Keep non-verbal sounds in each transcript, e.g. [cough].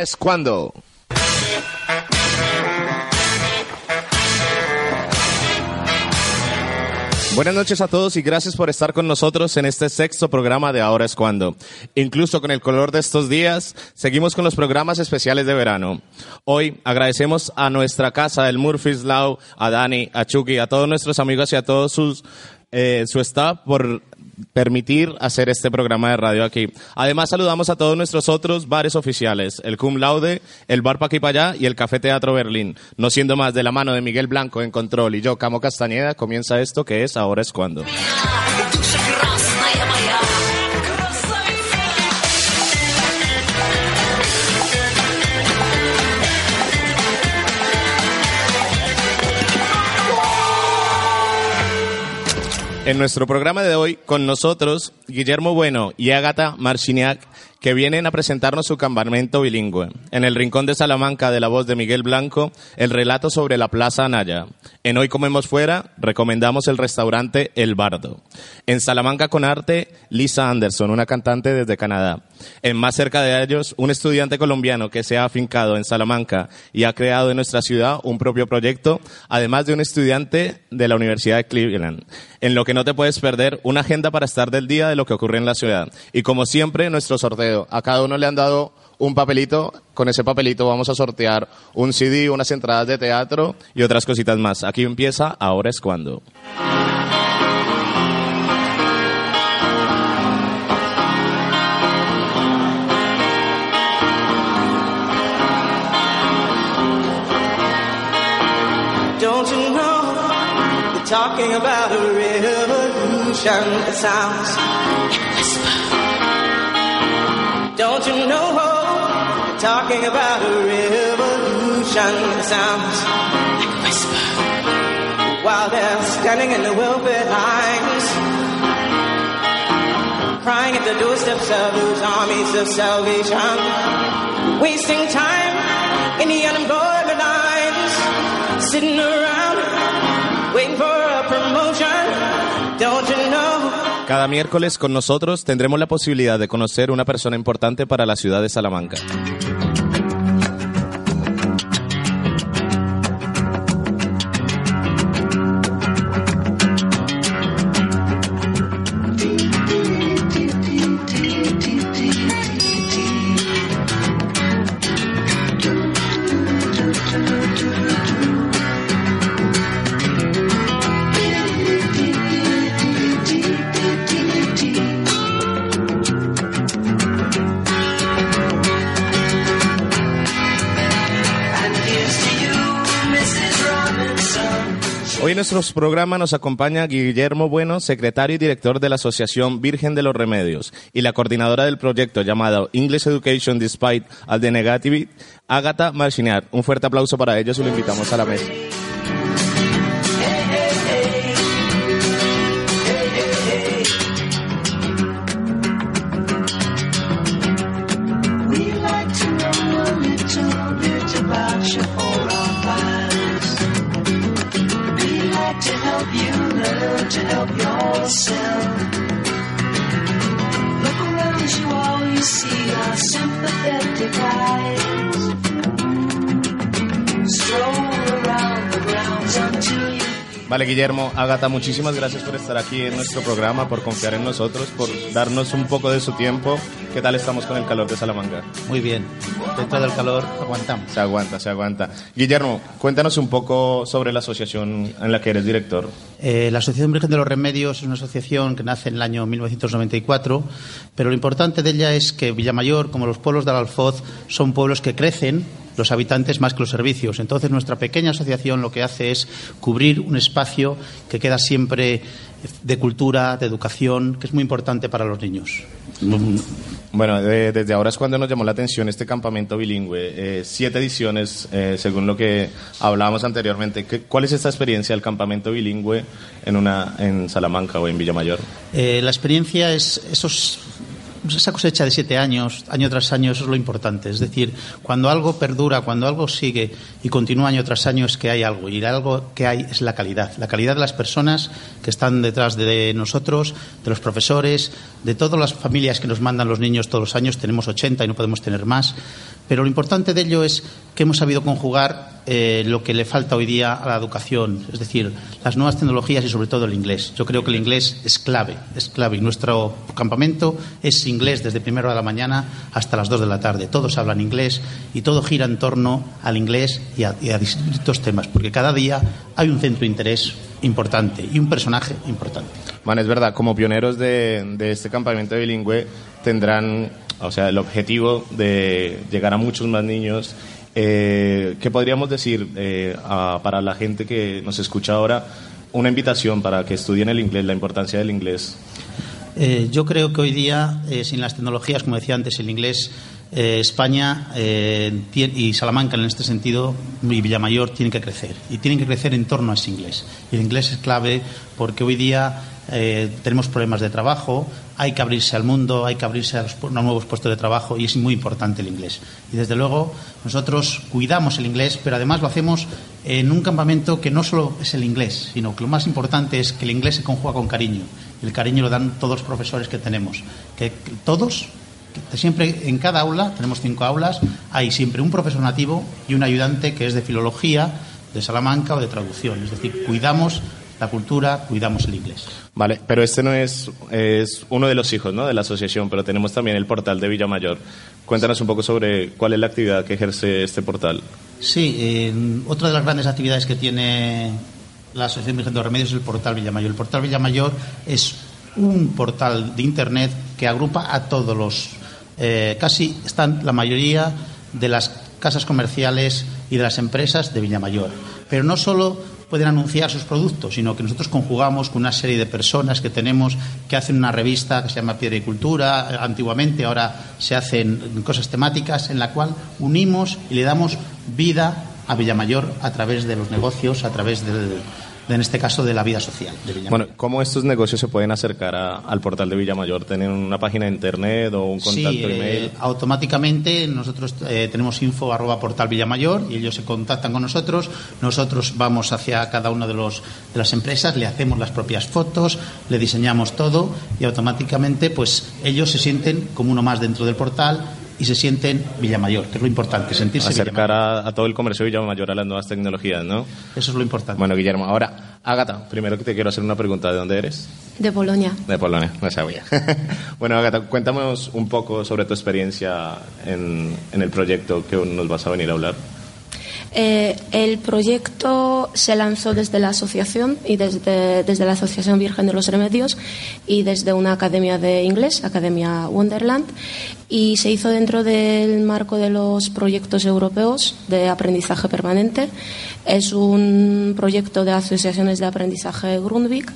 Es cuando. Buenas noches a todos y gracias por estar con nosotros en este sexto programa de Ahora es cuando. Incluso con el color de estos días, seguimos con los programas especiales de verano. Hoy agradecemos a nuestra casa, el Murphy's Law, a Dani, a Chucky, a todos nuestros amigos y a todos sus, eh, su staff por permitir hacer este programa de radio aquí. Además, saludamos a todos nuestros otros bares oficiales, el Cum Laude, el Bar Pa' aquí para allá y el Café Teatro Berlín. No siendo más de la mano de Miguel Blanco en control y yo, Camo Castañeda, comienza esto que es Ahora es cuando. En nuestro programa de hoy, con nosotros, Guillermo Bueno y Agata Marciniak, que vienen a presentarnos su campamento bilingüe. En el Rincón de Salamanca, de la voz de Miguel Blanco, el relato sobre la Plaza Anaya. En Hoy Comemos Fuera, recomendamos el restaurante El Bardo. En Salamanca con Arte, Lisa Anderson, una cantante desde Canadá. En más cerca de ellos, un estudiante colombiano que se ha afincado en Salamanca y ha creado en nuestra ciudad un propio proyecto, además de un estudiante de la Universidad de Cleveland. En lo que no te puedes perder, una agenda para estar del día de lo que ocurre en la ciudad. Y como siempre, nuestro sorteo. A cada uno le han dado un papelito. Con ese papelito vamos a sortear un CD, unas entradas de teatro y otras cositas más. Aquí empieza Ahora es cuando. Talking about a revolution that sounds like a whisper. Don't you know you're talking about a revolution that sounds like a whisper while they're standing in the welfare lines crying at the doorsteps of those armies of salvation wasting time in the unemployment lines sitting around waiting for Cada miércoles con nosotros tendremos la posibilidad de conocer una persona importante para la ciudad de Salamanca. Nuestros programas nos acompaña Guillermo Bueno, secretario y director de la Asociación Virgen de los Remedios, y la coordinadora del proyecto llamado English Education Despite All the Negativity, Agatha Marchiniak. Un fuerte aplauso para ellos y lo invitamos a la mesa. Die. Vale, Guillermo, Agatha, muchísimas gracias por estar aquí en nuestro programa, por confiar en nosotros, por darnos un poco de su tiempo. ¿Qué tal estamos con el calor de Salamanca? Muy bien. Dentro del calor aguantamos. Se aguanta, se aguanta. Guillermo, cuéntanos un poco sobre la asociación en la que eres director. Eh, la Asociación Virgen de los Remedios es una asociación que nace en el año 1994, pero lo importante de ella es que Villamayor, como los pueblos del Alfoz, son pueblos que crecen los habitantes más que los servicios. Entonces, nuestra pequeña asociación lo que hace es cubrir un espacio que queda siempre de cultura, de educación, que es muy importante para los niños. Bueno, de- desde ahora es cuando nos llamó la atención este campamento bilingüe. Eh, siete ediciones, eh, según lo que hablábamos anteriormente. ¿Qué- ¿Cuál es esta experiencia del campamento bilingüe en, una, en Salamanca o en Villamayor? Eh, la experiencia es esos, esa cosecha de siete años, año tras año, eso es lo importante. Es decir, cuando algo perdura, cuando algo sigue y continúa año tras año, es que hay algo. Y algo que hay es la calidad. La calidad de las personas que están detrás de nosotros, de los profesores, de todas las familias que nos mandan los niños todos los años. Tenemos 80 y no podemos tener más. Pero lo importante de ello es que hemos sabido conjugar eh, lo que le falta hoy día a la educación, es decir, las nuevas tecnologías y sobre todo el inglés. Yo creo que el inglés es clave, es clave. Y nuestro campamento es inglés desde primera hora de la mañana hasta las dos de la tarde. Todos hablan inglés y todo gira en torno al inglés y a, distintos temas, porque cada día hay un centro de interés importante y un personaje importante. Bueno, es verdad, como pioneros de, de este campamento bilingüe tendrán, o sea, el objetivo de llegar a muchos más niños. Eh, ¿Qué podríamos decir eh, para la gente que nos escucha ahora? Una invitación para que estudien el inglés, la importancia del inglés. Eh, yo creo que hoy día, eh, sin las tecnologías, como decía antes, el inglés, España y Salamanca en este sentido y Villamayor tienen que crecer. Y tienen que crecer en torno a ese inglés. Y el inglés es clave porque hoy día eh, tenemos problemas de trabajo, hay que abrirse al mundo, hay que abrirse a los, a nuevos puestos de trabajo y es muy importante el inglés. Y desde luego nosotros cuidamos el inglés, pero además lo hacemos en un campamento que no solo es el inglés, sino que lo más importante es que el inglés se conjuga con cariño. El cariño lo dan todos los profesores que tenemos. Que, todos, siempre en cada aula, tenemos cinco aulas, hay siempre un profesor nativo y un ayudante que es de filología, de Salamanca o de traducción. Es decir, cuidamos la cultura, cuidamos el inglés. Vale, pero este no es, es uno de los hijos ¿no? de la asociación, pero tenemos también el portal de Villamayor. Cuéntanos un poco sobre cuál es la actividad que ejerce este portal. Sí, eh, otra de las grandes actividades que tiene la Asociación Virgen de los Remedios es el portal Villamayor. El portal Villamayor es un portal de Internet que agrupa a todos los. eh, casi están la mayoría de las casas comerciales y de las empresas de Villamayor. Pero no solo pueden anunciar sus productos, sino que nosotros conjugamos con una serie de personas que tenemos que hacen una revista que se llama Piedra y Cultura, antiguamente, ahora se hacen cosas temáticas en la cual unimos y le damos vida a Villamayor a través de los negocios, a través del, de, en este caso de la vida social de Villamayor. Bueno, ¿cómo estos negocios se pueden acercar a- al portal de Villamayor? ¿Tienen una página de internet o un contacto Sí, eh, email? automáticamente nosotros eh, tenemos info arroba portal Villamayor y ellos se contactan con nosotros. Nosotros vamos hacia cada una de, los, de las empresas, le hacemos las propias fotos, le diseñamos todo y automáticamente pues ellos se sienten como uno más dentro del portal y se sienten Villamayor, que es lo importante, sentirse Acercar Villamayor. a, a todo el comercio de Villamayor a las nuevas tecnologías, ¿no? Eso es lo importante. Bueno, Guillermo, ahora, Ágata, primero que te quiero hacer una pregunta. ¿De dónde eres? De Polonia. De Polonia, no sabía. [laughs] bueno, Ágata, cuéntanos un poco sobre tu experiencia en, en el proyecto que nos vas a venir a hablar. Eh, el proyecto se lanzó desde la asociación y desde, desde la Asociación Virgen de los Remedios y desde una academia de inglés, Academia Wonderland, y se hizo dentro del marco de los proyectos europeos de aprendizaje permanente. Es un proyecto de asociaciones de aprendizaje Grundvik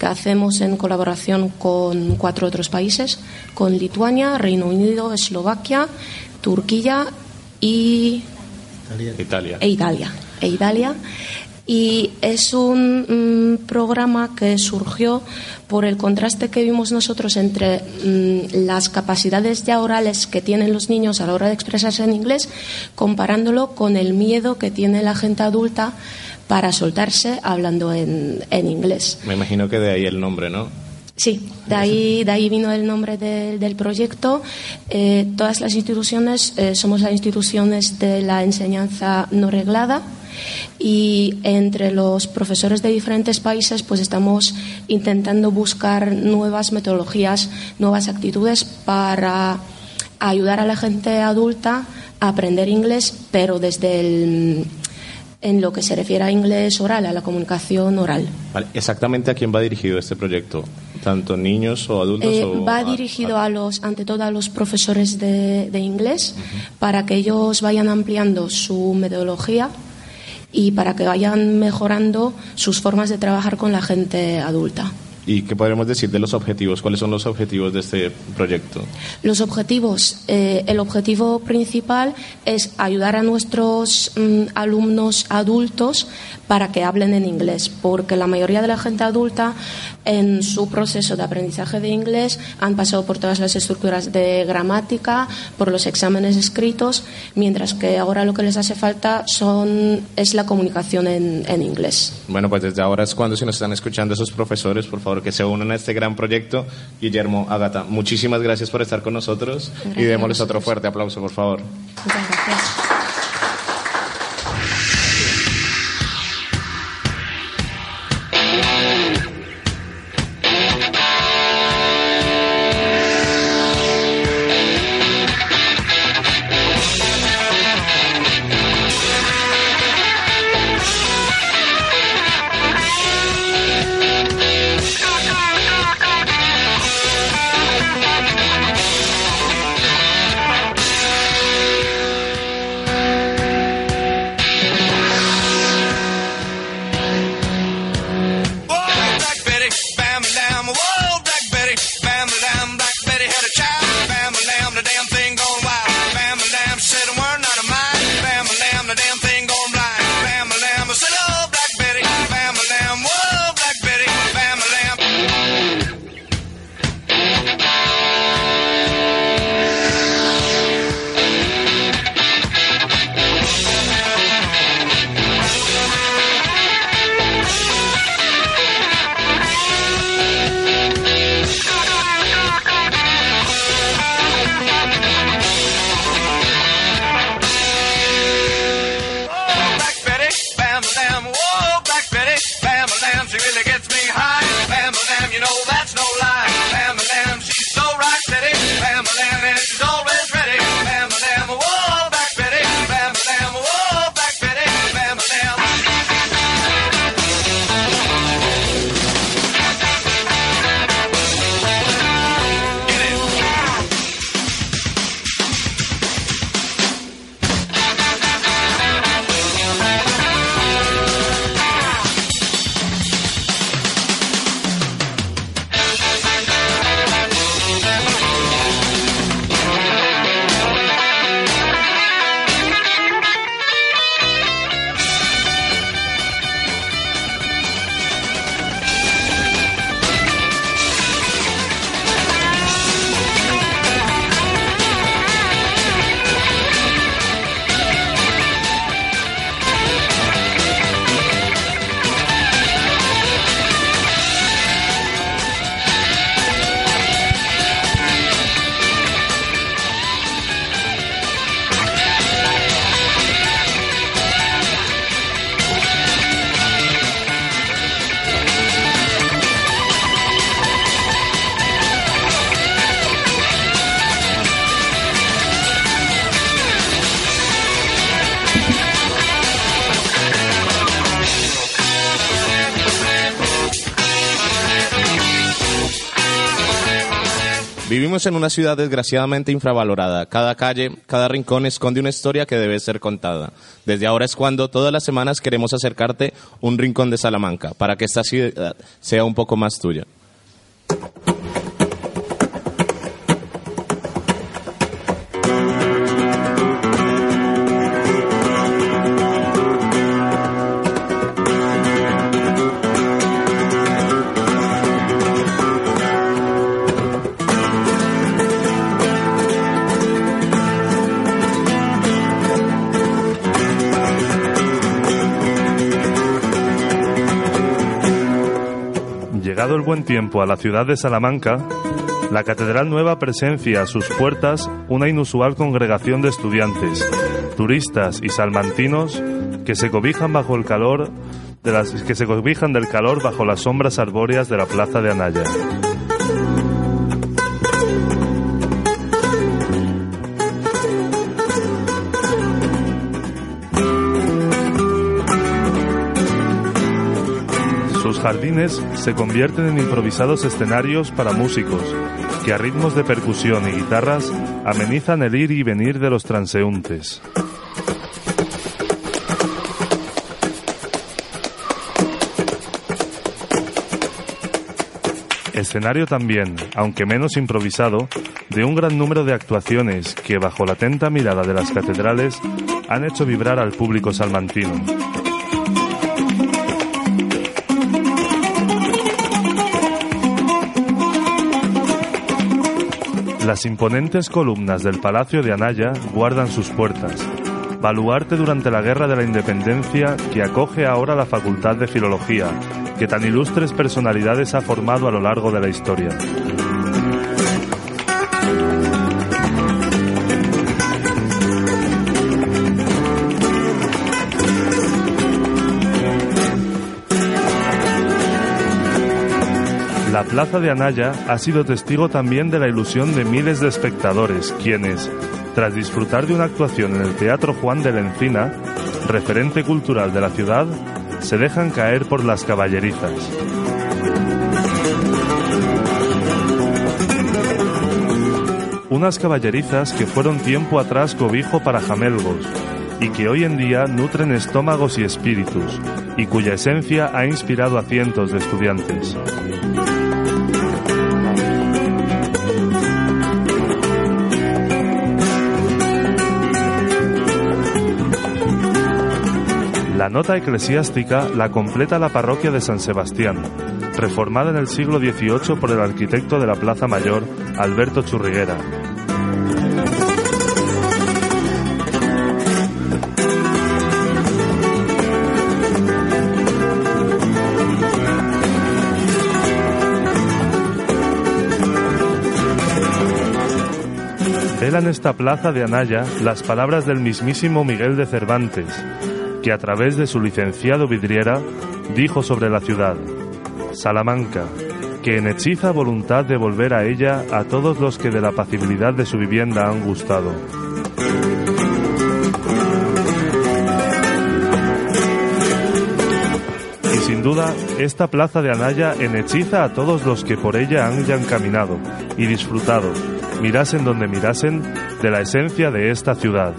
que hacemos en colaboración con cuatro otros países, con Lituania, Reino Unido, Eslovaquia, Turquía y Italia. e Italia. E Italia. Y es un mm, programa que surgió por el contraste que vimos nosotros entre mm, las capacidades ya orales que tienen los niños a la hora de expresarse en inglés, comparándolo con el miedo que tiene la gente adulta para soltarse hablando en, en inglés. Me imagino que de ahí el nombre, ¿no? Sí, de ahí, de ahí vino el nombre de- del proyecto. Eh, todas las instituciones eh, somos las instituciones de la enseñanza no reglada y entre los profesores de diferentes países pues estamos intentando buscar nuevas metodologías, nuevas actitudes para ayudar a la gente adulta a aprender inglés, pero desde el en lo que se refiere a inglés oral, a la comunicación oral. Vale, exactamente a quién va dirigido este proyecto, tanto niños o adultos. Eh, o va dirigido a- los, ante todo a los profesores de, de inglés para que ellos vayan ampliando su metodología y para que vayan mejorando sus formas de trabajar con la gente adulta. ¿Y qué podemos decir de los objetivos? ¿Cuáles son los objetivos de este proyecto? Los objetivos, eh, el objetivo principal es ayudar a nuestros mm, alumnos adultos para que hablen en inglés, porque la mayoría de la gente adulta en su proceso de aprendizaje de inglés han pasado por todas las estructuras de gramática, por los exámenes escritos, mientras que ahora lo que les hace falta son, es la comunicación en, en inglés. Bueno, pues desde ahora es cuando si nos están escuchando esos profesores, por favor porque se unen a este gran proyecto. Guillermo, Agata, muchísimas gracias por estar con nosotros y Gracias démosles otro fuerte aplauso, por favor. Muchas gracias. Vivimos en una ciudad desgraciadamente infravalorada. Cada calle, cada rincón esconde una historia que debe ser contada. Desde ahora es cuando todas las semanas queremos acercarte un rincón de Salamanca para que esta ciudad sea un poco más tuya. Tiempo a la ciudad de Salamanca, la Catedral Nueva presencia a sus puertas una inusual congregación de estudiantes, turistas y salmantinos que se cobijan bajo el calor de las que se cobijan del calor bajo las sombras arbóreas de la plaza de Anaya. Jardines se convierten en improvisados escenarios para músicos, que a ritmos de percusión y guitarras amenizan el ir y venir de los transeúntes. Escenario también, aunque menos improvisado, de un gran número de actuaciones que, bajo la atenta mirada de las catedrales, han hecho vibrar al público salmantino. Las imponentes columnas del Palacio de Anaya guardan sus puertas, baluarte durante la Guerra de la Independencia que acoge ahora la Facultad de Filología, que tan ilustres personalidades ha formado a lo largo de la historia. Plaza de Anaya ha sido testigo también de la ilusión de miles de espectadores, quienes, tras disfrutar de una actuación en el Teatro Juan de la Encina, referente cultural de la ciudad, se dejan caer por las caballerizas. Unas caballerizas que fueron tiempo atrás cobijo para jamelgos y que hoy en día nutren estómagos y espíritus, y cuya esencia ha inspirado a cientos de estudiantes. La nota eclesiástica la completa la parroquia de San Sebastián, reformada en el siglo XVIII por el arquitecto de la Plaza Mayor, Alberto Churriguera. Velan esta plaza de Anaya las palabras del mismísimo Miguel de Cervantes, que a través de su licenciado vidriera dijo sobre la ciudad, Salamanca, que enhechiza voluntad de volver a ella a todos los que de la apacibilidad de su vivienda han gustado. Y sin duda, esta plaza de Anaya enhechiza a todos los que por ella hayan caminado y disfrutado, mirasen donde mirasen, de la esencia de esta ciudad.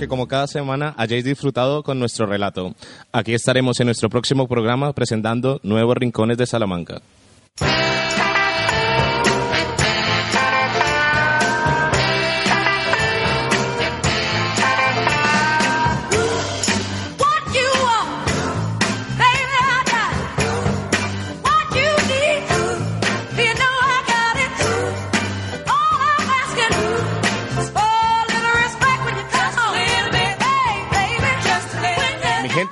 Que como cada semana hayáis disfrutado con nuestro relato. Aquí estaremos en nuestro próximo programa presentando nuevos rincones de Salamanca.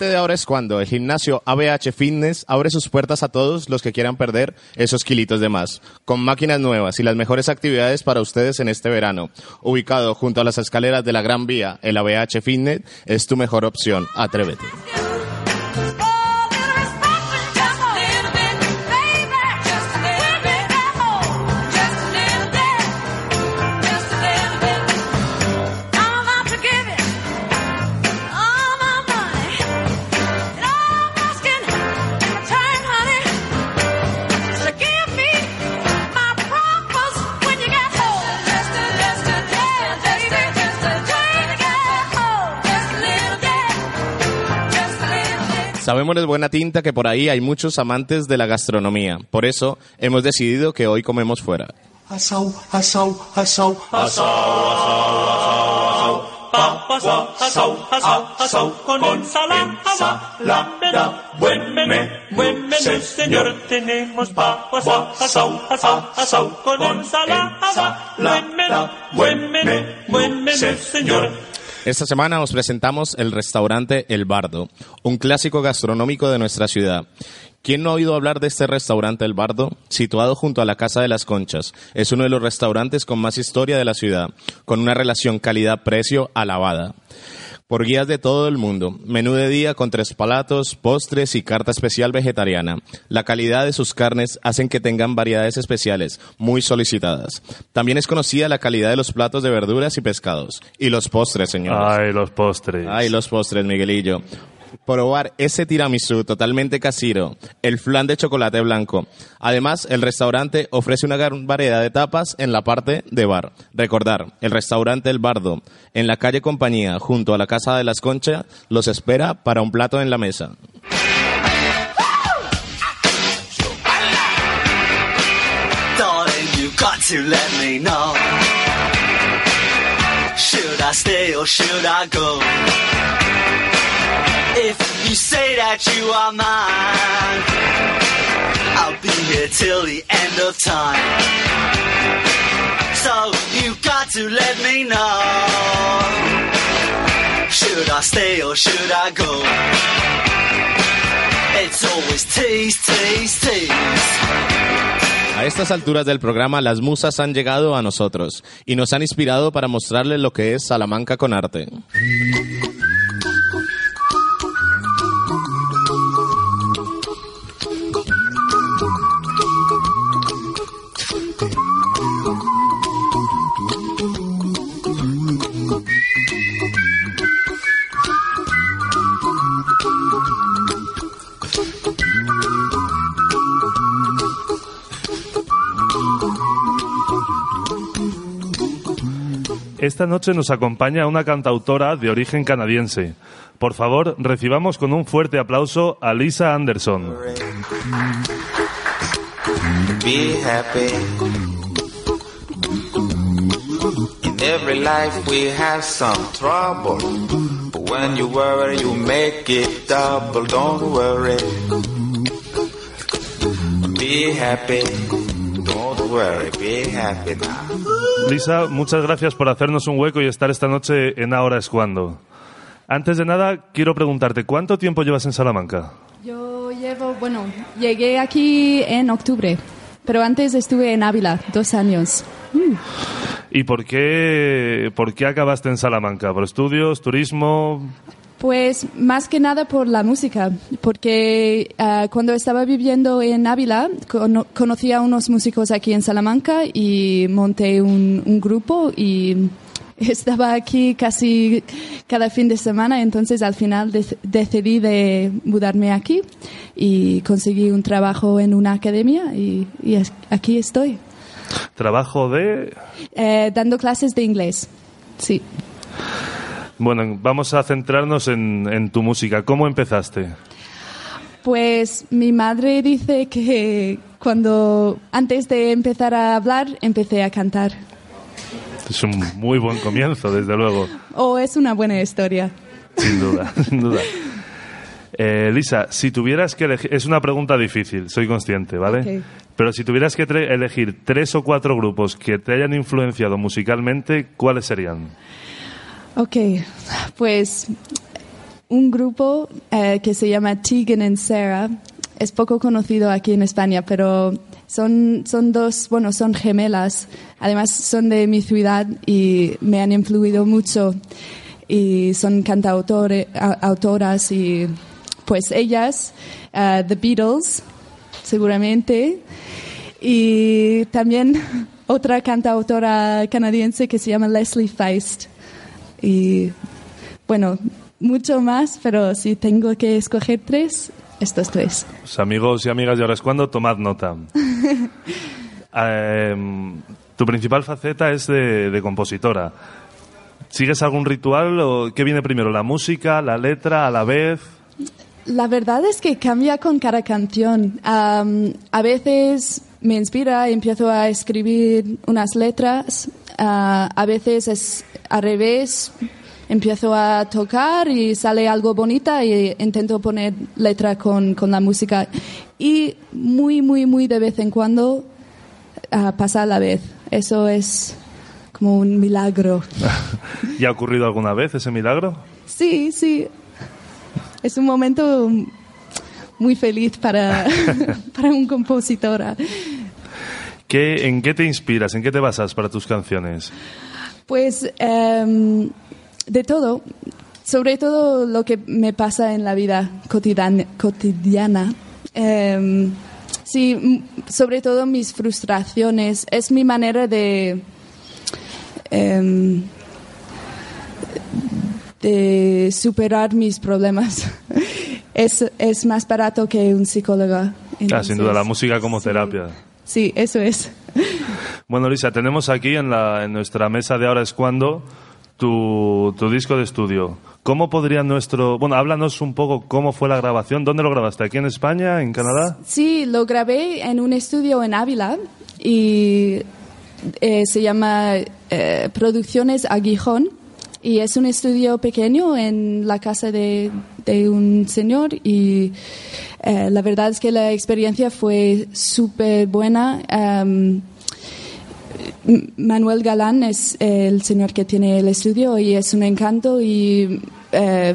De ahora es cuando el gimnasio ABH Fitness abre sus puertas a todos los que quieran perder esos kilitos de más, con máquinas nuevas y las mejores actividades para ustedes en este verano. Ubicado junto a las escaleras de la Gran Vía, el ABH Fitness es tu mejor opción. Atrévete. Sabemos de buena tinta que por ahí hay muchos amantes de la gastronomía. Por eso hemos decidido que hoy comemos fuera. Asau, asau, asau, asau, Papas asau, asau, asau, con ensalada. Buen menú, buen menú, señor. Tenemos papas asau, asau, asau, con ensalada. Buen menú, buen menú, buen menú, señor. Esta semana os presentamos el restaurante El Bardo, un clásico gastronómico de nuestra ciudad. ¿Quién no ha oído hablar de este restaurante El Bardo? Situado junto a la Casa de las Conchas. Es uno de los restaurantes con más historia de la ciudad, con una relación calidad-precio alabada. Por guías de todo el mundo. Menú de día con tres platos, postres y carta especial vegetariana. La calidad de sus carnes hacen que tengan variedades especiales, muy solicitadas. También es conocida la calidad de los platos de verduras y pescados. Y los postres, señores. Ay, los postres. Ay, los postres, Miguelillo. Probar ese tiramisú totalmente casero, el flan de chocolate blanco. Además, el restaurante ofrece una gran variedad de tapas en la parte de bar. Recordar, el restaurante El Bardo, en la calle Compañía, junto a la Casa de las Conchas, los espera para un plato en la mesa. If you say that you are mine, I'll be here till the end of time. So you got to let me know. Should I stay or should I go? It's always tease, tease, tease. A estas alturas del programa, las musas han llegado a nosotros y nos han inspirado para mostrarles lo que es Salamanca con arte. Esta noche nos acompaña una cantautora de origen canadiense. Por favor, recibamos con un fuerte aplauso a Lisa Anderson. Be happy. In every life we have some trouble. But when you worry, you make it double. Don't worry. Be happy. Don't worry. Be happy now. Lisa, muchas gracias por hacernos un hueco y estar esta noche en Ahora es cuando. Antes de nada, quiero preguntarte, ¿cuánto tiempo llevas en Salamanca? Yo llevo, bueno, llegué aquí en octubre, pero antes estuve en Ávila, dos años. Mm. ¿Y por qué, por qué acabaste en Salamanca? ¿Por estudios, turismo? Pues más que nada por la música, porque ah, cuando estaba viviendo en Ávila cono- conocí a unos músicos aquí en Salamanca y monté un, un grupo y [laughs] estaba aquí casi cada fin de semana, entonces al final dec- decidí de mudarme aquí y conseguí un trabajo en una academia y, y aquí estoy, ¿Trabajo de...? Eh, dando clases de inglés. Sí. Bueno, vamos a centrarnos en, en tu música. ¿Cómo empezaste? Pues mi madre dice que cuando antes de empezar a hablar empecé a cantar. Es un muy buen comienzo, desde luego. O es una buena historia. Sin duda, [laughs] sin duda. Eh, Lisa, si tuvieras que elegir... Es una pregunta difícil, soy consciente, ¿vale? Ok. Pero si tuvieras que tre- elegir tres o cuatro grupos que te hayan influenciado musicalmente, ¿cuáles serían? Ok, pues un grupo eh, que se llama Tegan and Sarah es poco conocido aquí en España, pero son, son dos, bueno, son gemelas. Además son de mi ciudad y me han influido mucho. Y son cantautores, a- autoras y pues ellas, eh, The Beatles, seguramente. Y también [laughs] otra cantautora canadiense que se llama Leslie Feist. Y bueno, mucho más, pero si tengo que escoger tres, estos tres. Pues, amigos y amigas de ahora es cuando, tomad nota. [laughs] Eh, tu principal faceta es de, de compositora. ¿Sigues algún ritual o qué viene primero, la música, la letra, a la vez? La verdad es que cambia con cada canción. A veces me inspira y empiezo a escribir unas letras. A veces es al revés. Empiezo a tocar y sale algo bonita y intento poner letra con, con la música. Y muy, muy, muy de vez en cuando ah, pasa a la vez. Eso es como un milagro. [laughs] ¿Y ha ocurrido alguna vez ese milagro? Sí, sí. Es un momento muy feliz para, [laughs] para un compositora. ¿Qué, ¿En qué te inspiras? ¿En qué te basas para tus canciones? Pues em, de todo, sobre todo lo que me pasa en la vida cotidiana. cotidiana. Em, sí, sobre todo mis frustraciones. Es mi manera de... em, de superar mis problemas. [laughs] Es, es más barato que un psicólogo. Ah, sin Entonces, duda, la música como terapia. Sí, eso es. Bueno, Lisa, tenemos aquí en, la, en nuestra mesa de ahora es cuando tu, tu disco de estudio. ¿Cómo podría nuestro... Bueno, háblanos un poco cómo fue la grabación. ¿Dónde lo grabaste? ¿Aquí en España? ¿En Canadá? Sí, lo grabé en un estudio en Ávila y eh, se llama eh, Producciones Aguijón y es un estudio pequeño en la casa de, de un señor y eh, la verdad es que la experiencia fue súper buena. Am, M- Manuel Galán es el señor que tiene el estudio y es un encanto y eh,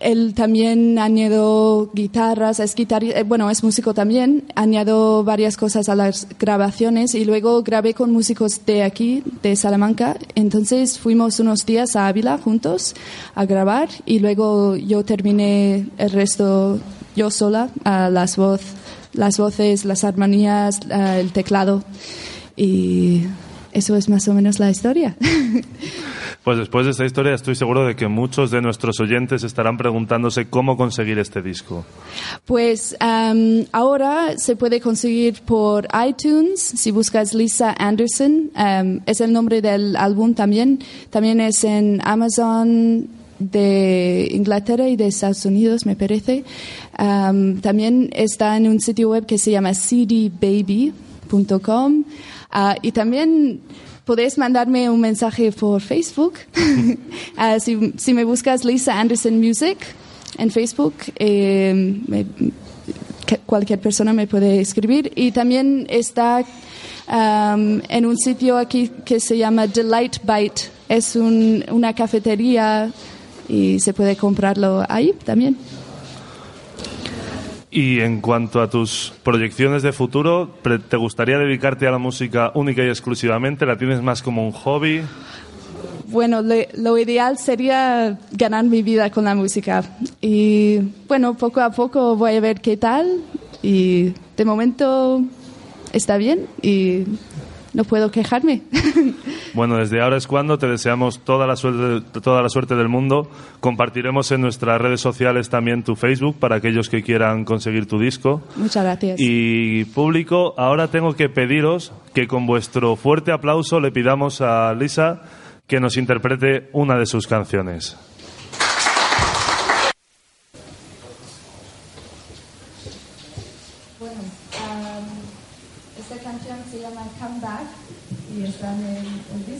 él también añadió guitarras, es guitarri- eh, bueno, es músico también, añadió varias cosas a las grabaciones y luego grabé con músicos de aquí, de Salamanca. Entonces fuimos unos días a Ávila juntos a grabar y luego yo terminé el resto yo sola, las, voz, las voces, las armonías, el teclado y eso es más o menos la historia. [laughs] Pues después de esta historia estoy seguro de que muchos de nuestros oyentes estarán preguntándose cómo conseguir este disco. Pues ahora se puede conseguir por iTunes, si buscas Lisa Anderson, es el nombre del álbum también. También es en Amazon de Inglaterra y de Estados Unidos, me parece. Am, también está en un sitio web que se llama cdbaby.com Ah, y también podéis mandarme un mensaje por Facebook. [laughs] Ah, si, si me buscas Lisa Anderson Music en Facebook, eh, me- cualquier persona me puede escribir. Y también está am, en un sitio aquí que se llama Delight Bite. Es un- una cafetería y se puede comprarlo ahí también. Y en cuanto a tus proyecciones de futuro, ¿te gustaría dedicarte a la música única y exclusivamente? ¿La tienes más como un hobby? Bueno, le- lo ideal sería ganar mi vida con la música. Y bueno, poco a poco voy a ver qué tal. Y de momento está bien y no puedo quejarme. [laughs] Bueno, desde ahora es cuando te deseamos toda la suerte, toda la suerte del mundo. Compartiremos en nuestras redes sociales también tu Facebook para aquellos que quieran conseguir tu disco. Muchas gracias. Y público, ahora tengo que pediros que con vuestro fuerte aplauso le pidamos a Lisa que nos interprete una de sus canciones. Bueno, esta canción se llama Come Back y está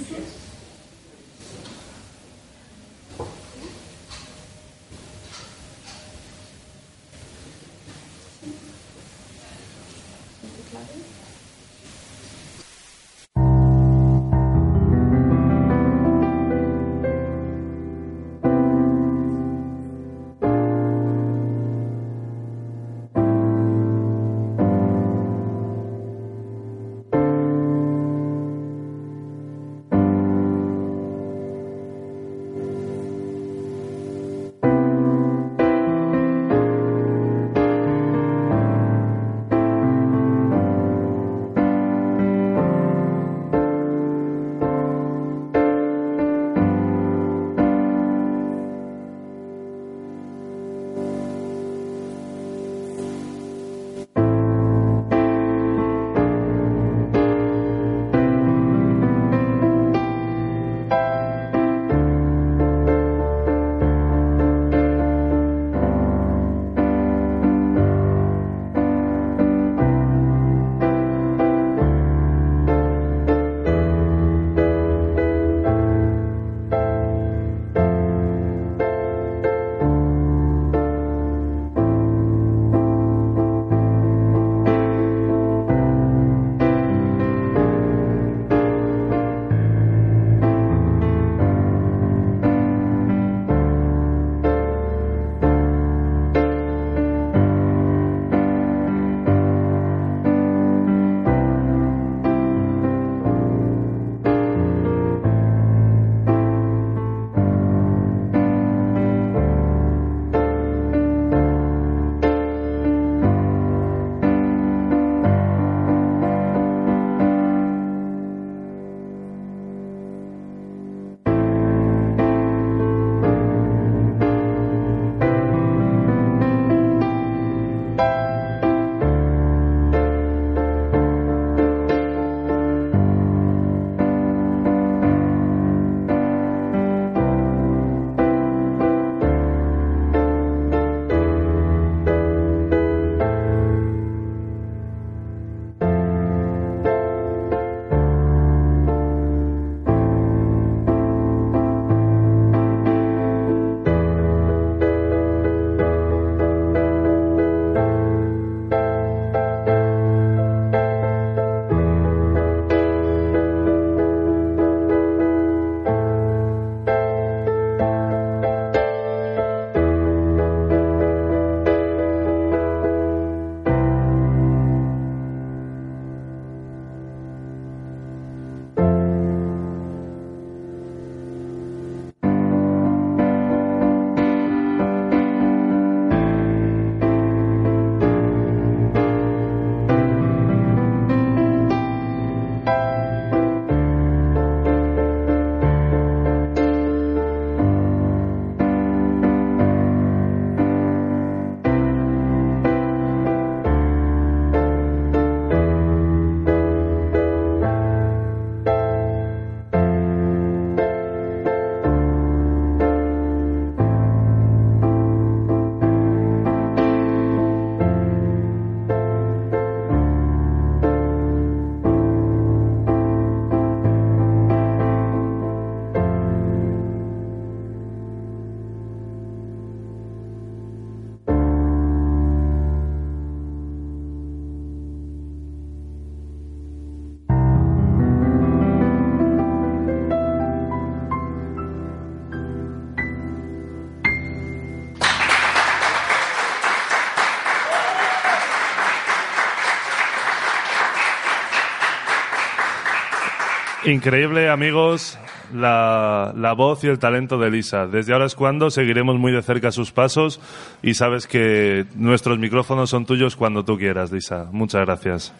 Increíble, amigos, la, la voz y el talento de Lisa. Desde ahora es cuando seguiremos muy de cerca sus pasos y sabes que nuestros micrófonos son tuyos cuando tú quieras, Lisa. Muchas gracias.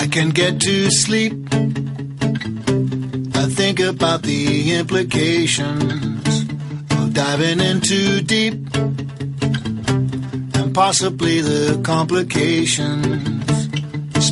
I can get to sleep. I think about the implications of diving in too deep and possibly the complications,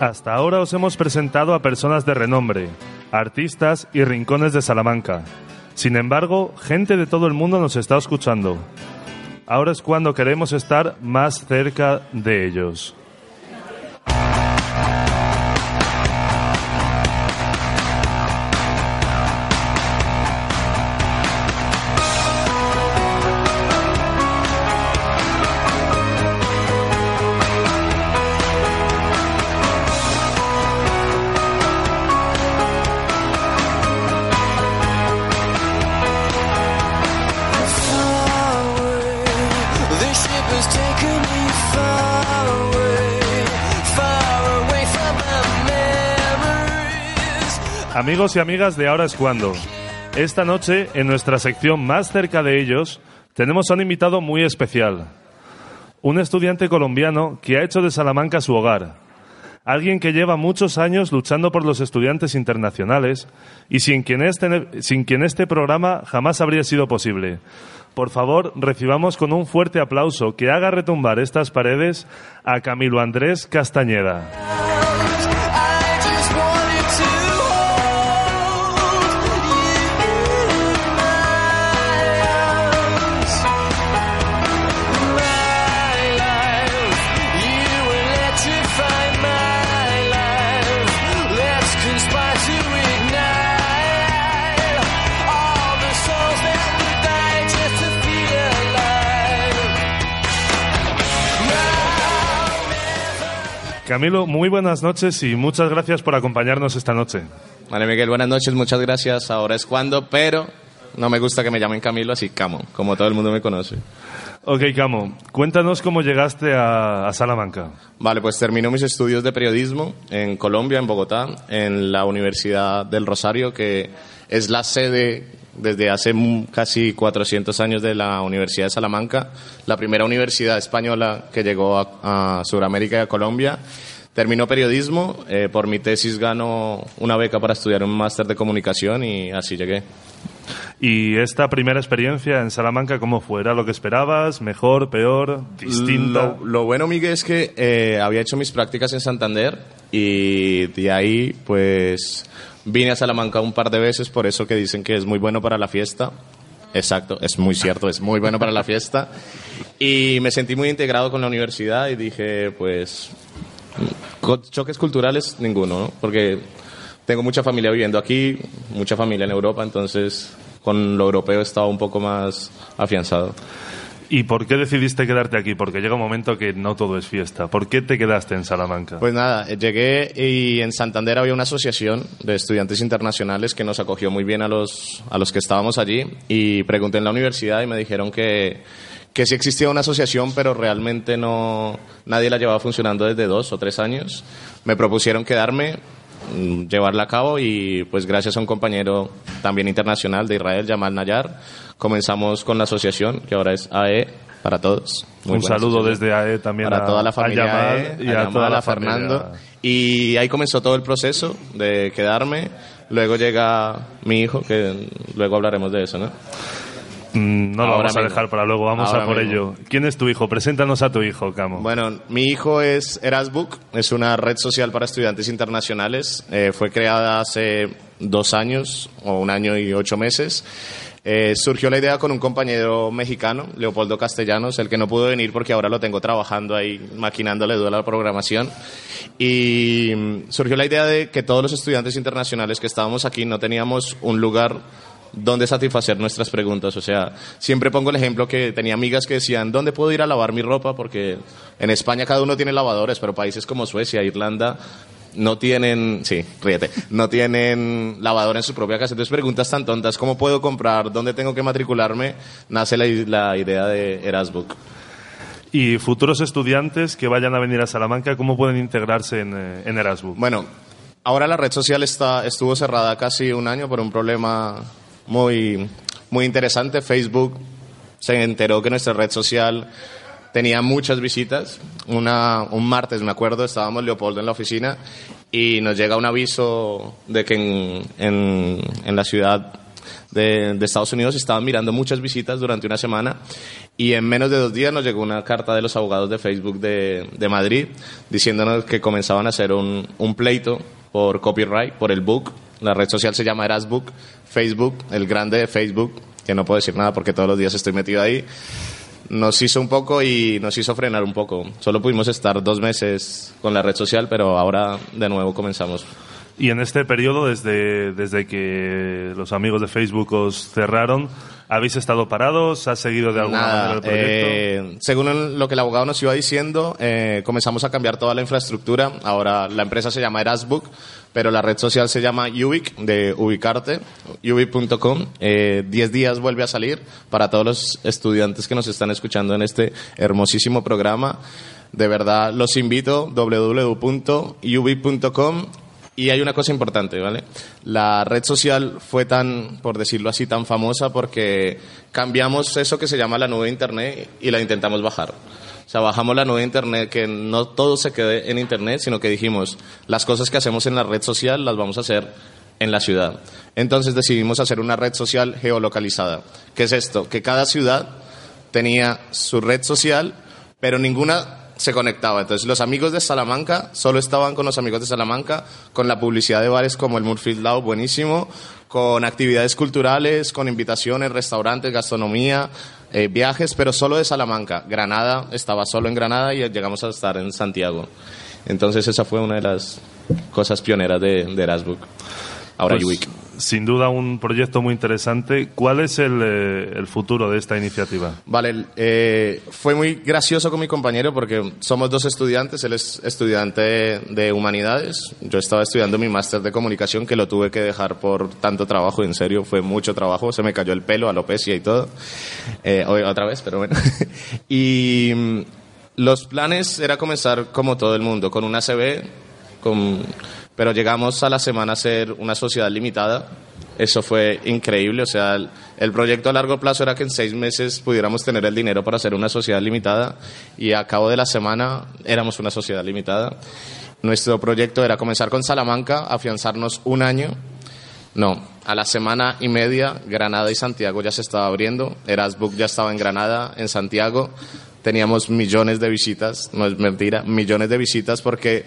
Hasta ahora os hemos presentado a personas de renombre, artistas y rincones de Salamanca. Sin embargo, gente de todo el mundo nos está escuchando. Ahora es cuando queremos estar más cerca de ellos. Amigos y amigas de Ahora es cuando. Esta noche, en nuestra sección más cerca de ellos, tenemos a un invitado muy especial. Un estudiante colombiano que ha hecho de Salamanca su hogar. Alguien que lleva muchos años luchando por los estudiantes internacionales y sin quien este, sin quien este programa jamás habría sido posible. Por favor, recibamos con un fuerte aplauso que haga retumbar estas paredes a Camilo Andrés Castañeda. Camilo, muy buenas noches y muchas gracias por acompañarnos esta noche. Vale, Miguel, buenas noches, muchas gracias. Ahora es cuando, pero no me gusta que me llamen Camilo, así Camo, como todo el mundo me conoce. Ok, Camo, cuéntanos cómo llegaste a, a Salamanca. Vale, pues termino mis estudios de periodismo en Colombia, en Bogotá, en la Universidad del Rosario, que es la sede desde hace casi 400 años de la Universidad de Salamanca, la primera universidad española que llegó a, a Sudamérica y a Colombia. Terminó periodismo, eh, por mi tesis gano una beca para estudiar un máster de comunicación y así llegué. ¿Y esta primera experiencia en Salamanca cómo fue? ¿Era lo que esperabas? ¿Mejor? ¿Peor? ¿Distinta? Lo, lo bueno, Miguel, es que eh, había hecho mis prácticas en Santander y de ahí, pues, vine a Salamanca un par de veces, por eso que dicen que es muy bueno para la fiesta. Exacto, es muy cierto, es muy bueno para la fiesta. Y me sentí muy integrado con la universidad y dije, pues, choques culturales ninguno, ¿no? Porque tengo mucha familia viviendo aquí, mucha familia en Europa, entonces con lo europeo estaba un poco más afianzado. ¿Y por qué decidiste quedarte aquí? Porque llega un momento que no todo es fiesta. ¿Por qué te quedaste en Salamanca? Pues nada, llegué y en Santander había una asociación de estudiantes internacionales que nos acogió muy bien a los, a los que estábamos allí y pregunté en la universidad y me dijeron que, que sí existía una asociación, pero realmente no, nadie la llevaba funcionando desde dos o tres años. Me propusieron quedarme, mm, llevarla a cabo y pues gracias a un compañero también internacional de Israel, Jamal Nayar, comenzamos con la asociación que ahora es AE para todos. Muy un saludo desde AE también para a, toda la a familia Yamal AE, y a a, Yamal, toda la a Fernando. familia. Y ahí comenzó todo el proceso de quedarme. Luego llega mi hijo, que luego hablaremos de eso, ¿no? Mm, no lo Ahora vamos a dejar para luego, vamos Ahora a por mismo. ello. ¿Quién es tu hijo? Preséntanos a tu hijo, Camo. Bueno, mi hijo es Erasbook, es una red social para estudiantes internacionales. Eh, fue creada hace dos años o un año y ocho meses. Eh, surgió la idea con un compañero mexicano, Leopoldo Castellanos, el que no pudo venir porque ahora lo tengo trabajando ahí, maquinándole toda la programación. Y mm, surgió la idea de que todos los estudiantes internacionales que estábamos aquí no teníamos un lugar donde satisfacer nuestras preguntas. O sea, siempre pongo el ejemplo que tenía amigas que decían, ¿dónde puedo ir a lavar mi ropa? Porque en España cada uno tiene lavadores, pero países como Suecia, Irlanda, no tienen, sí, ríete, no tienen lavador en su propia casa. Entonces preguntas tan tontas, ¿cómo puedo comprar? ¿Dónde tengo que matricularme? Nace la, la idea de Erasbook. Y futuros estudiantes que vayan a venir a Salamanca, ¿cómo pueden integrarse en, eh, en Erasmus? Bueno, ahora la red social está, estuvo cerrada casi un año por un problema muy, muy interesante. Facebook se enteró que nuestra red social tenía muchas visitas. Una, un martes, me acuerdo, estábamos Leopoldo en la oficina y nos llega un aviso de que en, en, en la ciudad de, de Estados Unidos estaban mirando muchas visitas durante una semana y en menos de dos días nos llegó una carta de los abogados de Facebook de, de Madrid diciéndonos que comenzaban a hacer un, un pleito por copyright, por el book. La red social se llama Erasbook, Facebook, el grande de Facebook, que no puedo decir nada porque todos los días estoy metido ahí nos hizo un poco y nos hizo frenar un poco. Solo pudimos estar dos meses con la red social, pero ahora de nuevo comenzamos. Y en este periodo, desde, desde que los amigos de Facebook os cerraron, ¿habéis estado parados? ¿Has seguido de alguna Nada, manera el proyecto? eh, según lo que el abogado nos iba diciendo, eh, comenzamos a cambiar toda la infraestructura. Ahora la empresa se llama Erasbook, pero la red social se llama Ubic, de ubicarte, ubic.com. Eh, Diez días vuelve a salir para todos los estudiantes que nos están escuchando en este hermosísimo programa. De verdad, los invito, www.ubic.com. Y hay una cosa importante, ¿vale? La red social fue tan, por decirlo así, tan famosa porque cambiamos eso que se llama la nube de Internet y la intentamos bajar. Sea, bajamos la nube Internet, que no todo se quede en Internet, sino que dijimos, las cosas que hacemos en la red social las vamos a hacer en la ciudad. Entonces decidimos hacer una red social geolocalizada. ¿Qué es esto? Que cada ciudad tenía su red social, pero ninguna se conectaba. Entonces los amigos de Salamanca solo estaban con los amigos de Salamanca, con la publicidad de bares como el Murphy's Law, buenísimo, con actividades culturales, con invitaciones, restaurantes, gastronomía, eh, viajes, pero solo de Salamanca. Granada estaba solo en Granada y llegamos a estar en Santiago. Entonces esa fue una de las cosas pioneras de, de Erasbook. Ahora Pues. Sin duda un proyecto muy interesante. ¿Cuál es el, eh, el futuro de esta iniciativa? Vale, eh, fue muy gracioso con mi compañero porque somos dos estudiantes. Él es estudiante de humanidades. Yo estaba estudiando mi máster de comunicación que lo tuve que dejar por tanto trabajo. En serio, fue mucho trabajo. Se me cayó el pelo, alopecia y todo. Eh, otra vez, pero bueno. [laughs] y mm, los planes era comenzar como todo el mundo, con una CB, con, pero llegamos a la semana a ser una sociedad limitada. Eso fue increíble. O sea, el, proyecto a largo plazo era que en seis meses pudiéramos tener el dinero para hacer una sociedad limitada y a cabo de la semana éramos una sociedad limitada. Nuestro proyecto era comenzar con Salamanca, afianzarnos un año. No, a la semana y media Granada y Santiago ya se estaba abriendo. Erasbook ya estaba en Granada, en Santiago. Teníamos millones de visitas, no es mentira, millones de visitas porque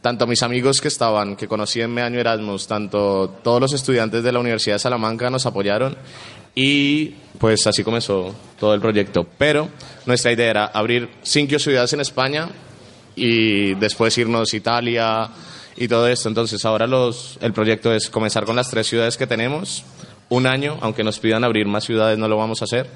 tanto mis amigos que estaban, que conocí en mi año Erasmus, tanto todos los estudiantes de la Universidad de Salamanca nos apoyaron y pues así comenzó todo el proyecto. Pero nuestra idea era abrir cinco ciudades en España y después irnos a Italia y todo esto. Entonces ahora los, el proyecto es comenzar con las tres ciudades que tenemos, un año, aunque nos pidan abrir más ciudades no lo vamos a hacer.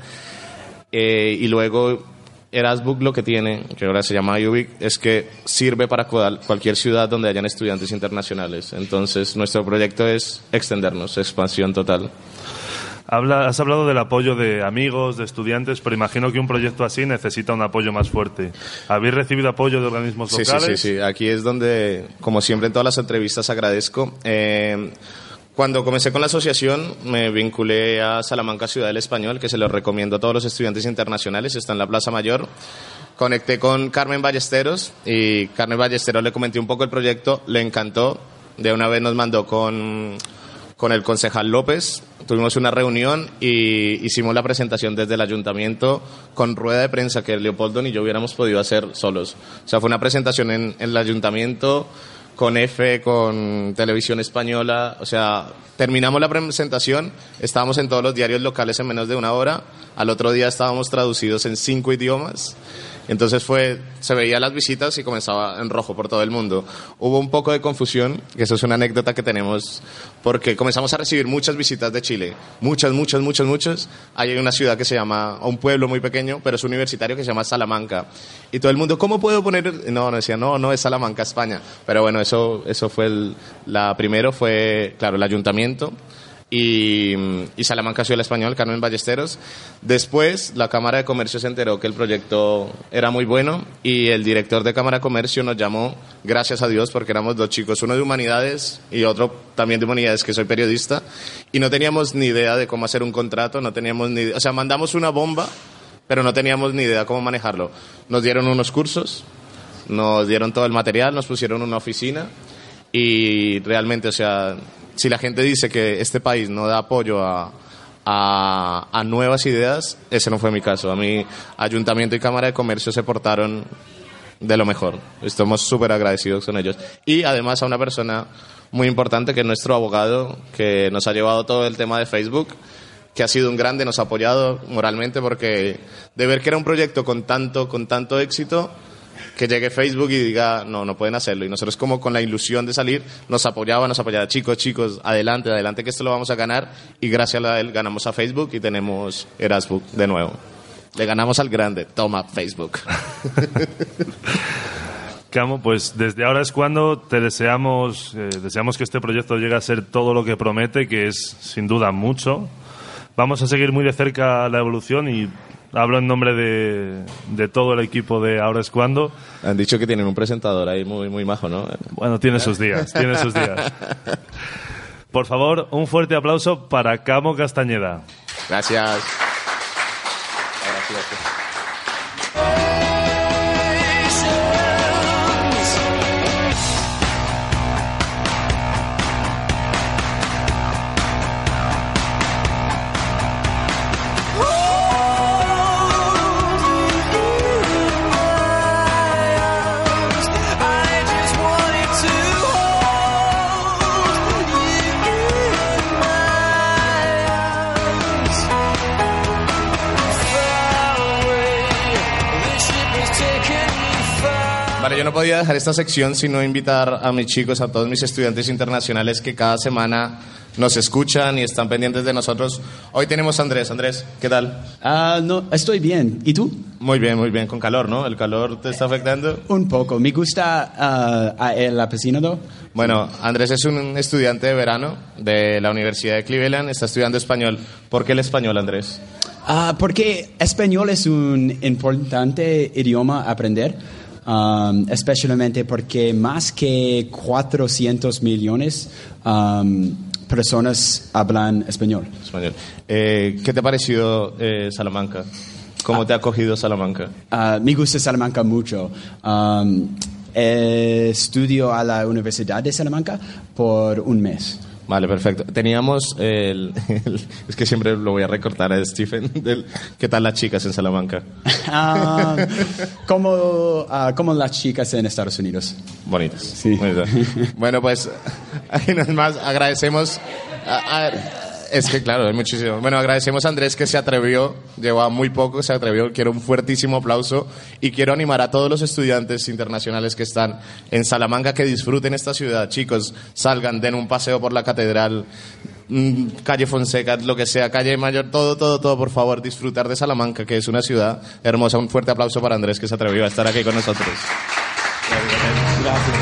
Eh, y luego Erasbook lo que tiene, que ahora se llama Ubic, es que sirve para cual- cualquier ciudad donde hayan estudiantes internacionales. Entonces nuestro proyecto es extendernos, expansión total. Habla- has hablado del apoyo de amigos, de estudiantes, pero imagino que un proyecto así necesita un apoyo más fuerte. ¿Habéis recibido apoyo de organismos Sí, sí, locales? sí, sí. Aquí es donde, como siempre en todas las entrevistas, agradezco. Eh, cuando comencé con la asociación, me vinculé a Salamanca Ciudad del Español, que se lo recomiendo a todos los estudiantes internacionales. Está en la Plaza Mayor. Conecté con Carmen Ballesteros y Carmen Ballesteros le comenté un poco el proyecto, le encantó. De una vez nos mandó con, con el concejal López. tuvimos una reunión y hicimos la presentación desde el ayuntamiento con rueda de prensa que Leopoldo ni yo hubiéramos podido hacer solos. O sea, fue una presentación en, en el ayuntamiento con F, con Televisión Española. O sea, terminamos la presentación, estábamos en todos los diarios locales en menos de una hora. Al otro día estábamos traducidos en cinco idiomas. Entonces fue, se veía las visitas y comenzaba en rojo por todo el mundo. Hubo un poco de confusión, que eso es una anécdota que tenemos, porque comenzamos a recibir muchas visitas de Chile. Muchas, muchas, muchas, muchas. Hay una ciudad que se llama, un pueblo muy pequeño, pero es universitario que se llama Salamanca. Y todo el mundo, ¿cómo puedo poner? No, no decía, no, no es Salamanca, España. Pero bueno, eso, eso fue el, primero fue, claro, el ayuntamiento y, y Salamanca Ciudad Español, Carmen Ballesteros. Después, la Cámara de Comercio se enteró que el proyecto era muy bueno y el director de Cámara de Comercio nos llamó, gracias a Dios, porque éramos dos chicos, uno de Humanidades y otro también de Humanidades, que soy periodista, y no teníamos ni idea de cómo hacer un contrato, no teníamos ni o sea, mandamos una bomba, pero no teníamos ni idea cómo manejarlo. Nos dieron unos cursos, nos dieron todo el material, nos pusieron una oficina y realmente, o sea, si la gente dice que este país no da apoyo a, a, a nuevas ideas, ese no fue mi caso. A mí, Ayuntamiento y Cámara de Comercio se portaron de lo mejor. Estamos súper agradecidos con ellos. Y además a una persona muy importante que es nuestro abogado, que nos ha llevado todo el tema de Facebook, que ha sido un grande, nos ha apoyado moralmente porque de ver que era un proyecto con tanto, con tanto éxito, que llegue Facebook y diga, no, no pueden hacerlo. Y nosotros como con la ilusión de salir, nos apoyaba, nos apoyaba, chicos, chicos, adelante, adelante, que esto lo vamos a ganar. Y gracias a él ganamos a Facebook y tenemos Erasbook de nuevo. Le ganamos al grande, toma Facebook. [laughs] Camo, pues desde ahora es cuando te deseamos, eh, deseamos que este proyecto llegue a ser todo lo que promete, que es sin duda mucho. Vamos a seguir muy de cerca la evolución y hablo en nombre de, de todo el equipo de Ahora es cuando. Han dicho que tienen un presentador ahí muy, muy majo, ¿no? Bueno, tiene sus días, tiene sus días. [laughs] Por favor, un fuerte aplauso para Camo Castañeda. Gracias. No podía dejar esta sección sino invitar a mis chicos, a todos mis estudiantes internacionales que cada semana nos escuchan y están pendientes de nosotros. Hoy tenemos a Andrés. Andrés, ¿qué tal? Ah, no, estoy bien. ¿Y tú? Muy bien, muy bien. Con calor, ¿no? ¿El calor te está afectando? Un poco. Me gusta ah, el apasionado. Bueno, Andrés es un estudiante de verano de la Universidad de Cleveland, está estudiando español. ¿Por qué el español, Andrés? Ah, porque español es un importante idioma a aprender, um, especialmente porque más que 400 millones um, personas hablan español. Español. Eh, ¿Qué te ha parecido eh, Salamanca? ¿Cómo te ha acogido Salamanca? Ah, me gusta Salamanca mucho. Um, eh, estudio a la Universidad de Salamanca por un mes. Vale, perfecto. Teníamos el, el- es que siempre lo voy a recortar a Stephen. del- ¿Qué tal las chicas en Salamanca? [laughs] Ah, como, ah, como las chicas en Estados Unidos. Bonitas. Sí. Bueno, pues [laughs] no más. Agradecemos. a- a- es que claro, hay muchísimo. Bueno, agradecemos a Andrés que se atrevió, lleva muy poco, se atrevió. Quiero un fuertísimo aplauso y quiero animar a todos los estudiantes internacionales que están en Salamanca que disfruten esta ciudad. Chicos, salgan, den un paseo por la catedral, mm, calle Fonseca, lo que sea, calle Mayor, todo, todo, todo, por favor, disfrutar de Salamanca, que es una ciudad hermosa. Un fuerte aplauso para Andrés que se atrevió a estar aquí con nosotros. Come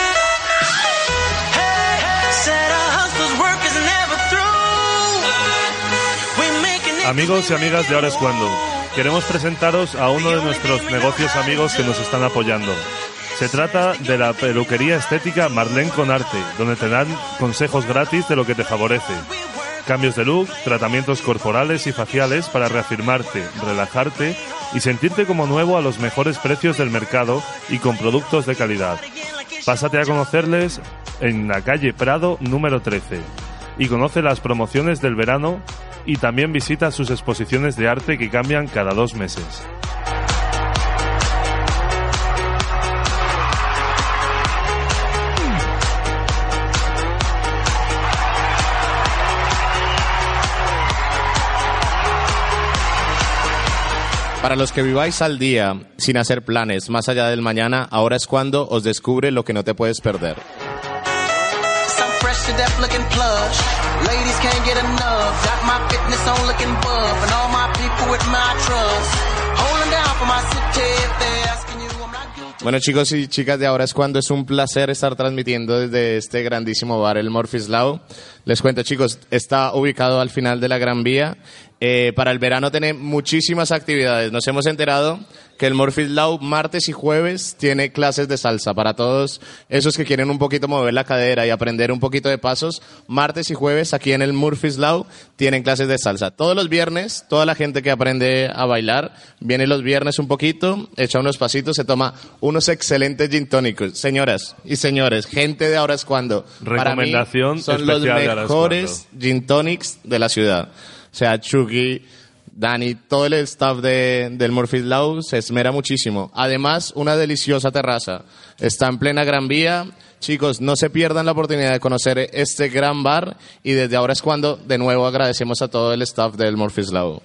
Amigos y amigas de Ahora es Cuando, queremos presentaros a uno de nuestros negocios amigos que nos están apoyando. Se trata de la peluquería estética Marlene con Arte, donde te dan consejos gratis de lo que te favorece. Cambios de look, tratamientos corporales y faciales para reafirmarte, relajarte y sentirte como nuevo a los mejores precios del mercado y con productos de calidad. Pásate a conocerles en la calle Prado número 13 y conoce las promociones del verano y también visita sus exposiciones de arte que cambian cada dos meses. Para los que viváis al día sin hacer planes más allá del mañana, ahora es cuando os descubre lo que no te puedes perder. Ladies. Bueno, chicos y chicas de ahora es cuando es un placer estar transmitiendo desde este grandísimo bar, el Murphy's Law. Les cuento, chicos, está ubicado al final de la Gran Vía. Eh, para el verano tiene muchísimas actividades. Nos hemos enterado que el Murphy's Law martes y jueves tiene clases de salsa para todos esos que quieren un poquito mover la cadera y aprender un poquito de pasos. Martes y jueves aquí en el Murphy's Law tienen clases de salsa. Todos los viernes, toda la gente que aprende a bailar viene los viernes un poquito, echa unos pasitos, se toma unos excelentes gin tónicos. Señoras y señores, gente de ahora es cuando. Para mí Recomendación son los mejores gin tonics de la ciudad. O sea, Chucky, Dani, todo el staff de, del Murphy's Law se esmera muchísimo. Además, una deliciosa terraza. Está en plena Gran Vía. Chicos, no se pierdan la oportunidad de conocer este gran bar y desde ahora es cuando de nuevo agradecemos a todo el staff del Murphy's Law.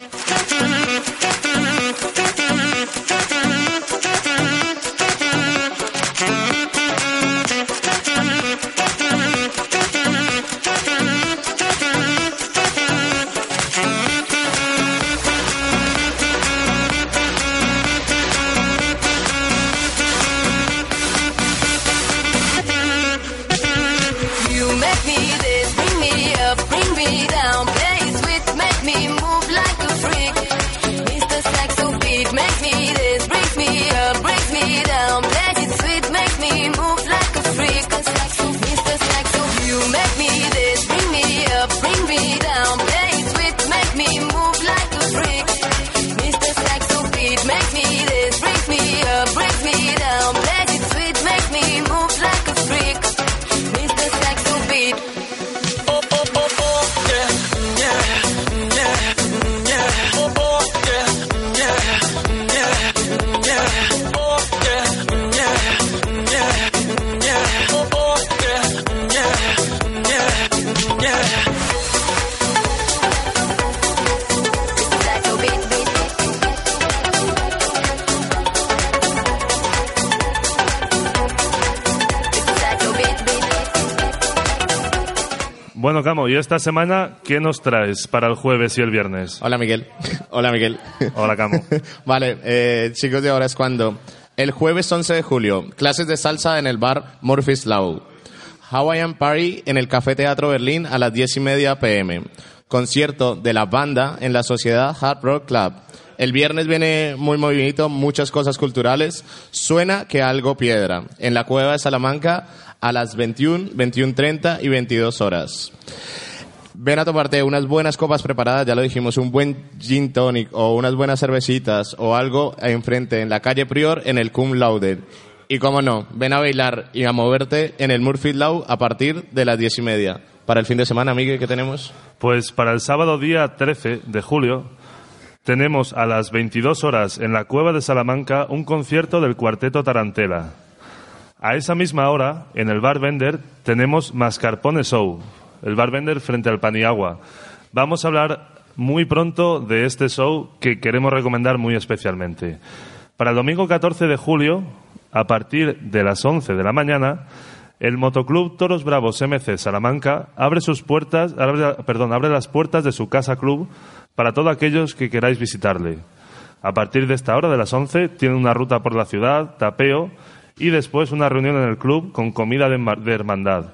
¿Y esta semana qué nos traes para el jueves y el viernes? Hola, Miguel. Hola, Miguel. Hola, Camo. [laughs] Vale, eh, chicos de ahora es cuando. El jueves 11 de julio, clases de salsa en el bar Murphy's Law. Hawaiian Party en el Café Teatro Berlín a las 10 y media pm. Concierto de la banda en la Sociedad Hard Rock Club. El viernes viene muy movidito, muchas cosas culturales. Suena que algo piedra. En la Cueva de Salamanca a las 21, 21.30 y 22 horas. Ven a tomarte unas buenas copas preparadas, ya lo dijimos, un buen gin tonic o unas buenas cervecitas o algo enfrente en la calle Prior en el Cum Laude. Y como no, ven a bailar y a moverte en el Murphy Law a partir de las diez y media. Para el fin de semana, Miguel, ¿qué tenemos? Pues para el sábado día 13 de julio tenemos a las 22 horas en la Cueva de Salamanca un concierto del Cuarteto Tarantela. A esa misma hora, en el Bar Vender, tenemos Mascarpone Show, el Bar Vender frente al Paniagua. Vamos a hablar muy pronto de este show que queremos recomendar muy especialmente. Para el domingo 14 de julio, a partir de las 11 de la mañana, el Motoclub Toros Bravos MC Salamanca abre sus puertas, perdón, abre las puertas de su casa club para todos aquellos que queráis visitarle. A partir de esta hora, de las 11, tienen una ruta por la ciudad, tapeo y después una reunión en el club con comida de hermandad.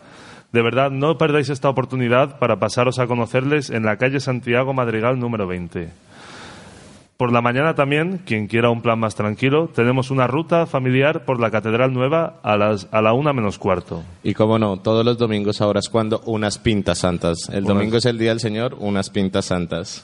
De verdad, no perdáis esta oportunidad para pasaros a conocerles en la calle Santiago Madrigal número 20. Por la mañana también, quien quiera un plan más tranquilo, tenemos una ruta familiar por la Catedral Nueva a, las, a la una menos cuarto. Y como no, todos los domingos ahora es cuando unas pintas santas. El Unas- domingo es el día del Señor, unas pintas santas.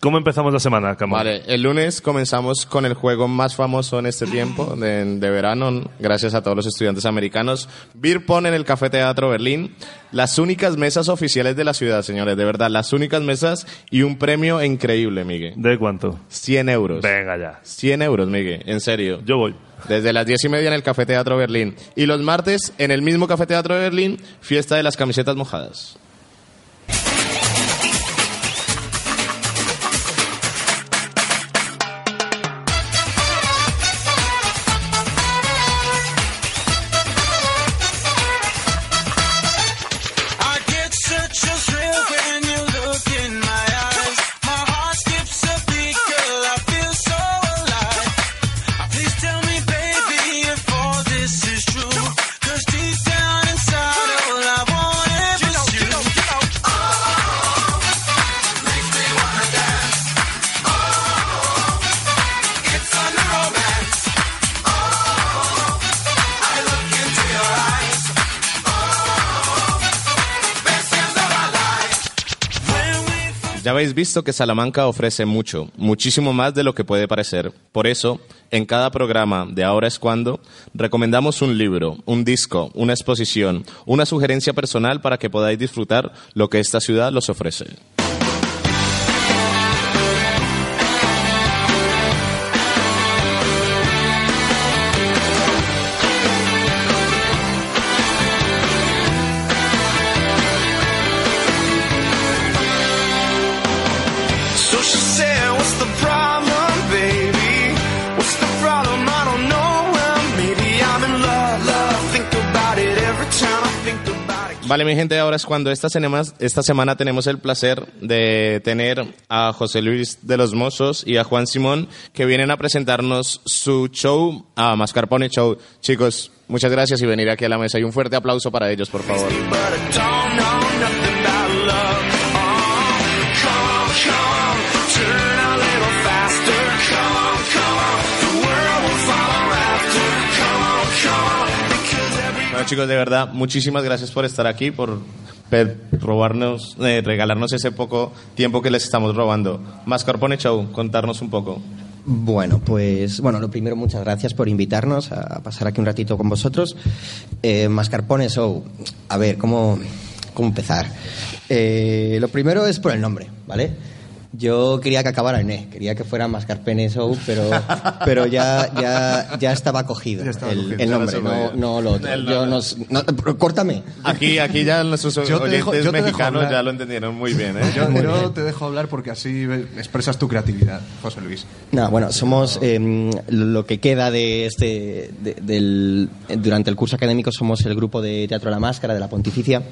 ¿Cómo empezamos la semana? Vale, el lunes comenzamos con el juego más famoso en este tiempo de, de verano, gracias a todos los estudiantes americanos. Beer Pong en el Café Teatro Berlín. Las únicas mesas oficiales de la ciudad, señores, de verdad, las únicas mesas y un premio increíble, Miguel. ¿De cuánto? 100 euros. Venga ya. 100 euros, Miguel, en serio. Yo voy. Desde las 10 y media en el Café Teatro Berlín. Y los martes, en el mismo Café Teatro de Berlín, fiesta de las camisetas mojadas. Ya habéis visto que Salamanca ofrece mucho, muchísimo más de lo que puede parecer. Por eso, en cada programa de Ahora es cuando, recomendamos un libro, un disco, una exposición, una sugerencia personal para que podáis disfrutar lo que esta ciudad los ofrece. Vale, mi gente, ahora es cuando esta semana, tenemos el placer de tener a José Luis de los Mozos y a Juan Simón que vienen a presentarnos su show, a Mascarpone Show. Chicos, muchas gracias y venir aquí a la mesa y un fuerte aplauso para ellos, por favor. Chicos, de verdad, muchísimas gracias por estar aquí, por robarnos, eh, regalarnos ese poco tiempo que les estamos robando. Mascarpone Show, contarnos un poco. Bueno, pues bueno, lo primero, muchas gracias por invitarnos a pasar aquí un ratito con vosotros. Eh, Mascarpone Show, a ver, ¿cómo, cómo empezar? Eh, lo primero es por el nombre, ¿vale? Yo quería que acabara en E, quería que fuera Mascarpone Show, pero, pero ya, ya, ya estaba cogido Ya estaba el, cogido, nombre, no, no lo otro. El Yo nos- no- córtame. Aquí, aquí ya nuestros Yo te oyentes dejo- yo mexicanos ya lo entendieron muy bien, ¿eh? Yo, yo te dejo hablar porque así expresas tu creatividad, José Luis. No, bueno, somos eh, lo que queda de este de- del durante el curso académico somos el grupo de Teatro La Máscara de la Pontificia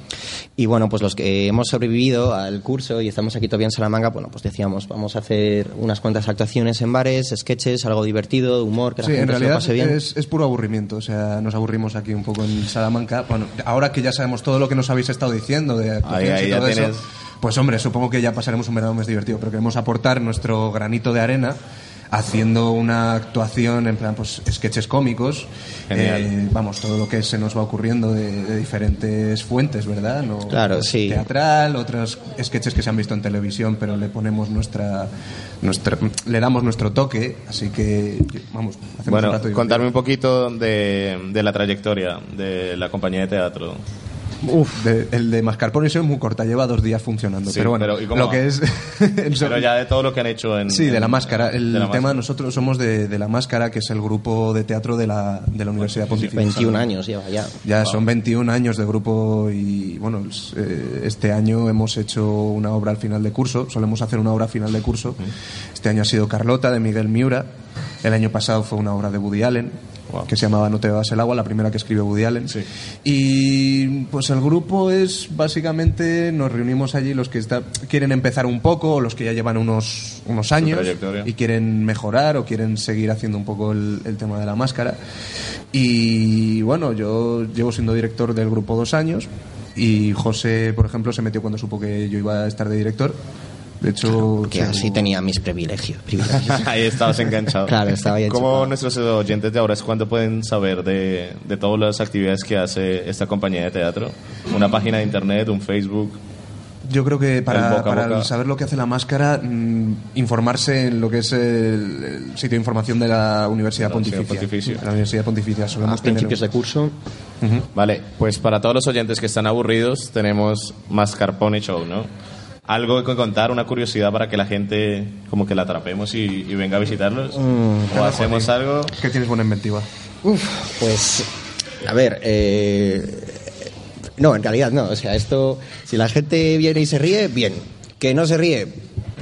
y bueno, pues los que hemos sobrevivido al curso y estamos aquí todavía en Salamanca, bueno, pues decíamos, vamos a hacer unas cuantas actuaciones en bares, sketches, algo divertido, humor, que la Sí, en gente se lo realidad pase bien. es, es puro aburrimiento. O sea, nos aburrimos aquí un poco en Salamanca. Bueno, ahora que ya sabemos todo lo que nos habéis estado diciendo de actuaciones ahí y ya todo eso, tienes- pues hombre, supongo que ya pasaremos un verano más divertido. Pero queremos aportar nuestro granito de arena haciendo una actuación en plan, pues, sketches cómicos. Eh, vamos, todo lo que se nos va ocurriendo de, de diferentes fuentes, ¿verdad? No, Claro, sí. Teatral, otros sketches que se han visto en televisión, pero le ponemos nuestra, nuestra le damos nuestro toque. Así que, vamos, hacemos un Bueno, rato divertido. contarme un poquito de, de la trayectoria de la compañía de teatro. Uf, de- el de Mascarpone es muy corta, lleva dos días funcionando. Sí, pero bueno, pero ¿y cómo lo va? que es. [laughs] Pero ya de todo lo que han hecho en... Sí, de la máscara. El de la tema, máscara. nosotros somos de, de la máscara, que es el grupo de teatro de la, de la Universidad Pontificia. 21 años lleva ya. Ya son 21 años de grupo y bueno, eh, este año hemos hecho una obra al final de curso, solemos hacer una obra al final de curso. Este año ha sido Carlota de Miguel Miura, el año pasado fue una obra de Woody Allen que se llamaba No te bebas el agua, la primera que escribió Woody Allen. Y pues el grupo es básicamente, nos reunimos allí los que está- quieren empezar un poco, o los que ya llevan unos, unos años y quieren mejorar o quieren seguir haciendo un poco el, el tema de la máscara. Y bueno, yo llevo siendo director del grupo dos años y José, por ejemplo, se metió cuando supo que yo iba a estar de director. De hecho, Que así tenía mis privilegios. privilegios. [laughs] Ahí estabas enganchado. Claro, estaba ahí ¿Cómo nuestros oyentes de ahora es cuando pueden saber de, de todas las actividades que hace esta compañía de teatro? Una página de internet, un Facebook. Yo creo que para, boca para boca. saber lo que hace la máscara, mm, informarse en lo que es el, el sitio de información de la Universidad La Universidad Pontificia. Pontificia. La Universidad Pontificia. A principios de curso. Vale, pues para todos los oyentes que están aburridos, tenemos Mascarpone Show, ¿no? Algo que contar, una curiosidad para que la gente como que la atrapemos y, y venga a visitarlos. Mm. o hacemos algo. Que tienes buena inventiva. Uf, pues, a ver, eh, no, en realidad no. O sea, esto, si la gente viene y se ríe, bien. Que no se ríe, da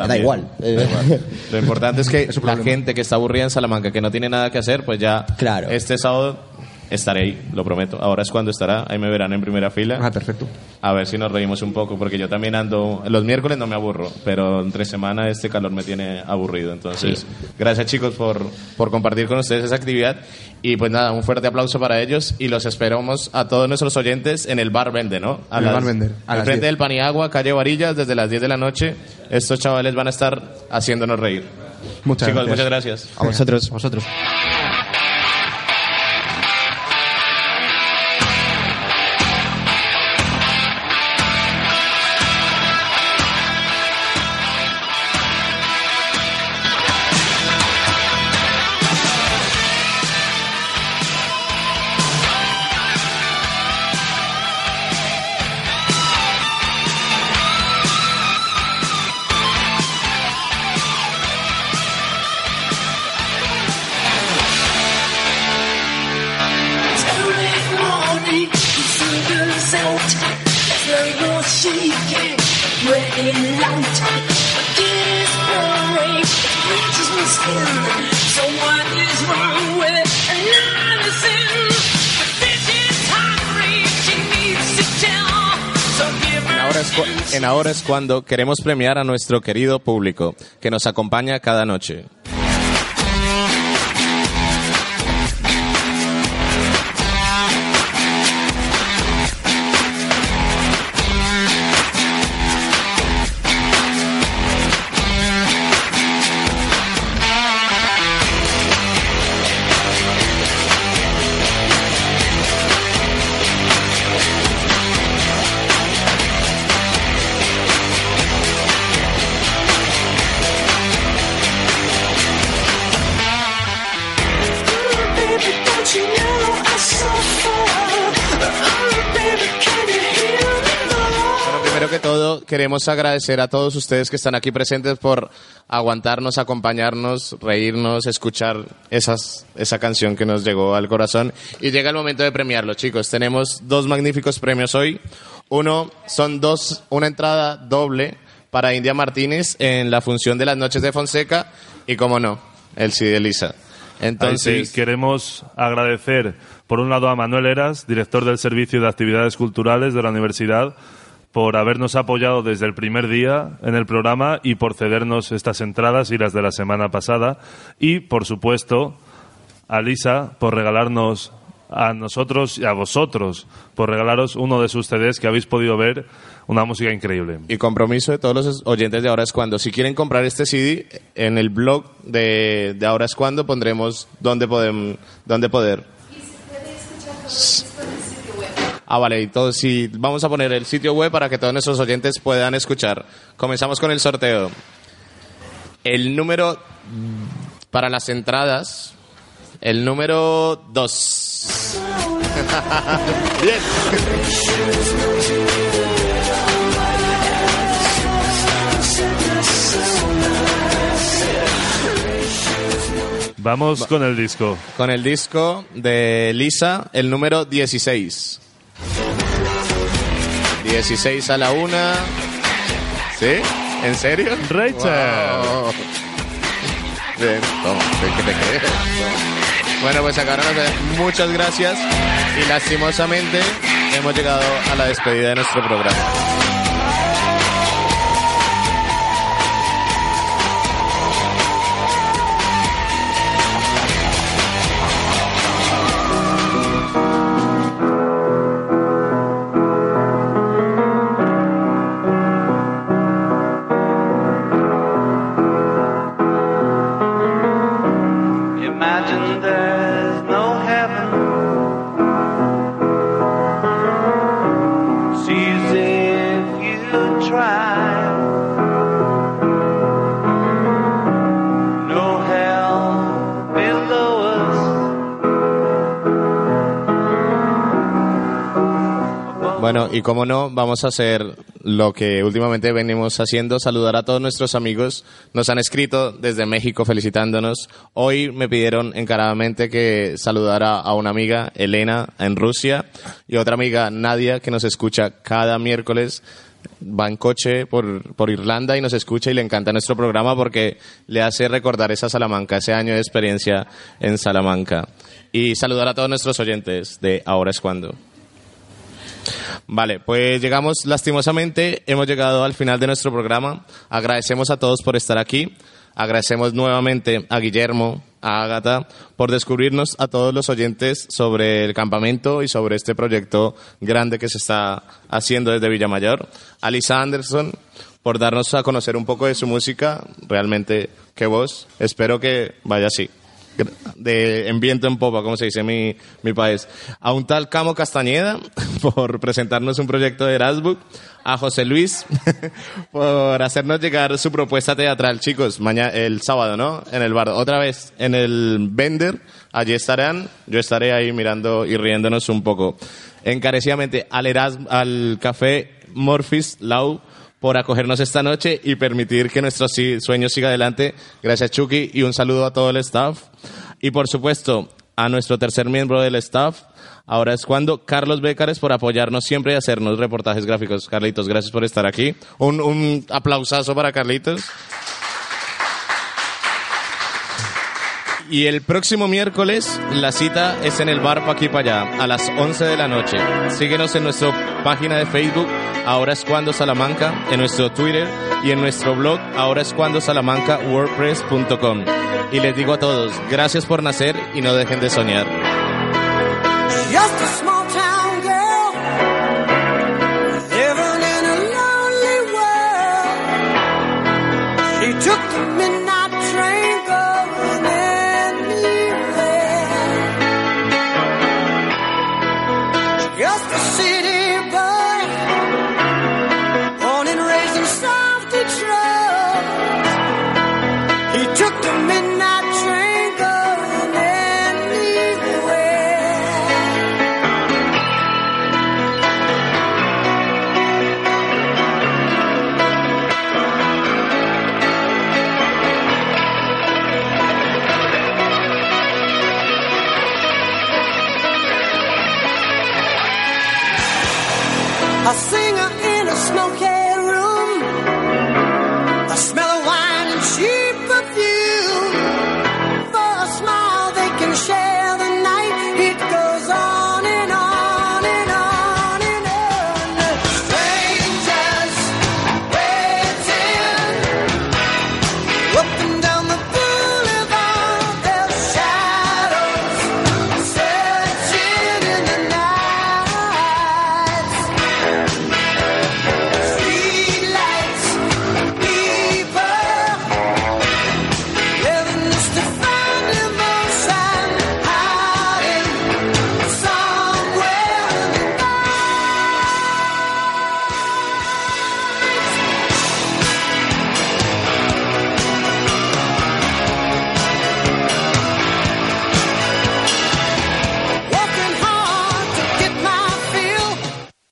También. igual. Da igual. [laughs] Lo importante es que la gente que está aburrida en Salamanca, que no tiene nada que hacer, pues ya Claro. este sábado estaré ahí, lo prometo. Ahora es cuando estará, ahí me verán en primera fila. Ah, perfecto. A ver si nos reímos un poco, porque yo también ando. Los miércoles no me aburro, pero entre semana este calor me tiene aburrido. Entonces, gracias chicos por, por compartir con ustedes esa actividad. Y pues nada, un fuerte aplauso para ellos y los esperamos a todos nuestros oyentes en el Bar Vende, ¿no? A En el las- Bar Vender, a las Enfrente 10. del Paniagua, calle Varillas, desde las 10 de la noche. Estos chavales van a estar haciéndonos reír. Muchas chicos, gracias. muchas gracias. A vosotros. A vosotros. Cuando queremos premiar a nuestro querido público que nos acompaña cada noche. Queremos agradecer a todos ustedes que están aquí presentes por aguantarnos, acompañarnos, reírnos, escuchar esas, esa canción que nos llegó al corazón. Y llega el momento de premiarlo, chicos. Tenemos dos magníficos premios hoy. Uno, son dos, una entrada doble para India Martínez en la función de las noches de Fonseca y, como no, el sí de Lisa. Entonces, sí, queremos agradecer, por un lado, a Manuel Eras, director del Servicio de Actividades Culturales de la Universidad, por habernos apoyado desde el primer día en el programa y por cedernos estas entradas y las de la semana pasada. Y, por supuesto, a Lisa por regalarnos a nosotros y a vosotros por regalaros uno de sus CDs que habéis podido ver, una música increíble. Y compromiso de todos los oyentes de Ahora es Cuando. Si quieren comprar este CD, en el blog de, de Ahora es Cuando pondremos dónde, podem, dónde poder. Ah, vale, y todo, sí, vamos a poner el sitio web para que todos nuestros oyentes puedan escuchar. Comenzamos con el sorteo. El número para las entradas, el número 2. [laughs] Bien. Vamos con el disco. Con el disco de Lisa, el número 16. 16 a la una. ¿Sí? ¿En serio? Rachel. Wow. Bien, toma, ¿qué te? Bueno, pues acabaron muchas gracias y lastimosamente hemos llegado a la despedida de nuestro programa. There's no heaven. Bueno, y como no, vamos a hacer lo que últimamente venimos haciendo, saludar a todos nuestros amigos. Nos han escrito desde México felicitándonos. Hoy me pidieron encaradamente que saludara a una amiga, Elena, en Rusia, y otra amiga, Nadia, que nos escucha cada miércoles. Va en coche por, por Irlanda y nos escucha y le encanta nuestro programa porque le hace recordar esa Salamanca, ese año de experiencia en Salamanca. Y saludar a todos nuestros oyentes de Ahora es cuando. Vale, pues llegamos lastimosamente, hemos llegado al final de nuestro programa. Agradecemos a todos por estar aquí. Agradecemos nuevamente a Guillermo, a Ágata, por descubrirnos a todos los oyentes sobre el campamento y sobre este proyecto grande que se está haciendo desde Villamayor. A Lisa Anderson, por darnos a conocer un poco de su música. Realmente, qué voz. Espero que vaya así de en viento en popa, como se dice en mi, mi país. A un tal Camo Castañeda [laughs] por presentarnos un proyecto de Erasmus. A José Luis [laughs] por hacernos llegar su propuesta teatral, chicos, mañana, el sábado, ¿no? En el bar. Otra vez en el Vender. Allí estarán. Yo estaré ahí mirando y riéndonos un poco. Encarecidamente al, Erasmus, al café Morphis Lau por acogernos esta noche y permitir que nuestro sueño siga adelante. Gracias, Chucky, y un saludo a todo el staff. Y por supuesto, a nuestro tercer miembro del staff. Ahora es cuando Carlos Bécares por apoyarnos siempre y hacernos reportajes gráficos. Carlitos, gracias por estar aquí. Un, un aplausazo para Carlitos. Y el próximo miércoles la cita es en el bar pa' aquí para allá, a las 11 de la noche. Síguenos en nuestra página de Facebook, Ahora es cuando Salamanca, en nuestro Twitter y en nuestro blog, ahora es cuando Salamanca, wordpress.com. Y les digo a todos, gracias por nacer y no dejen de soñar.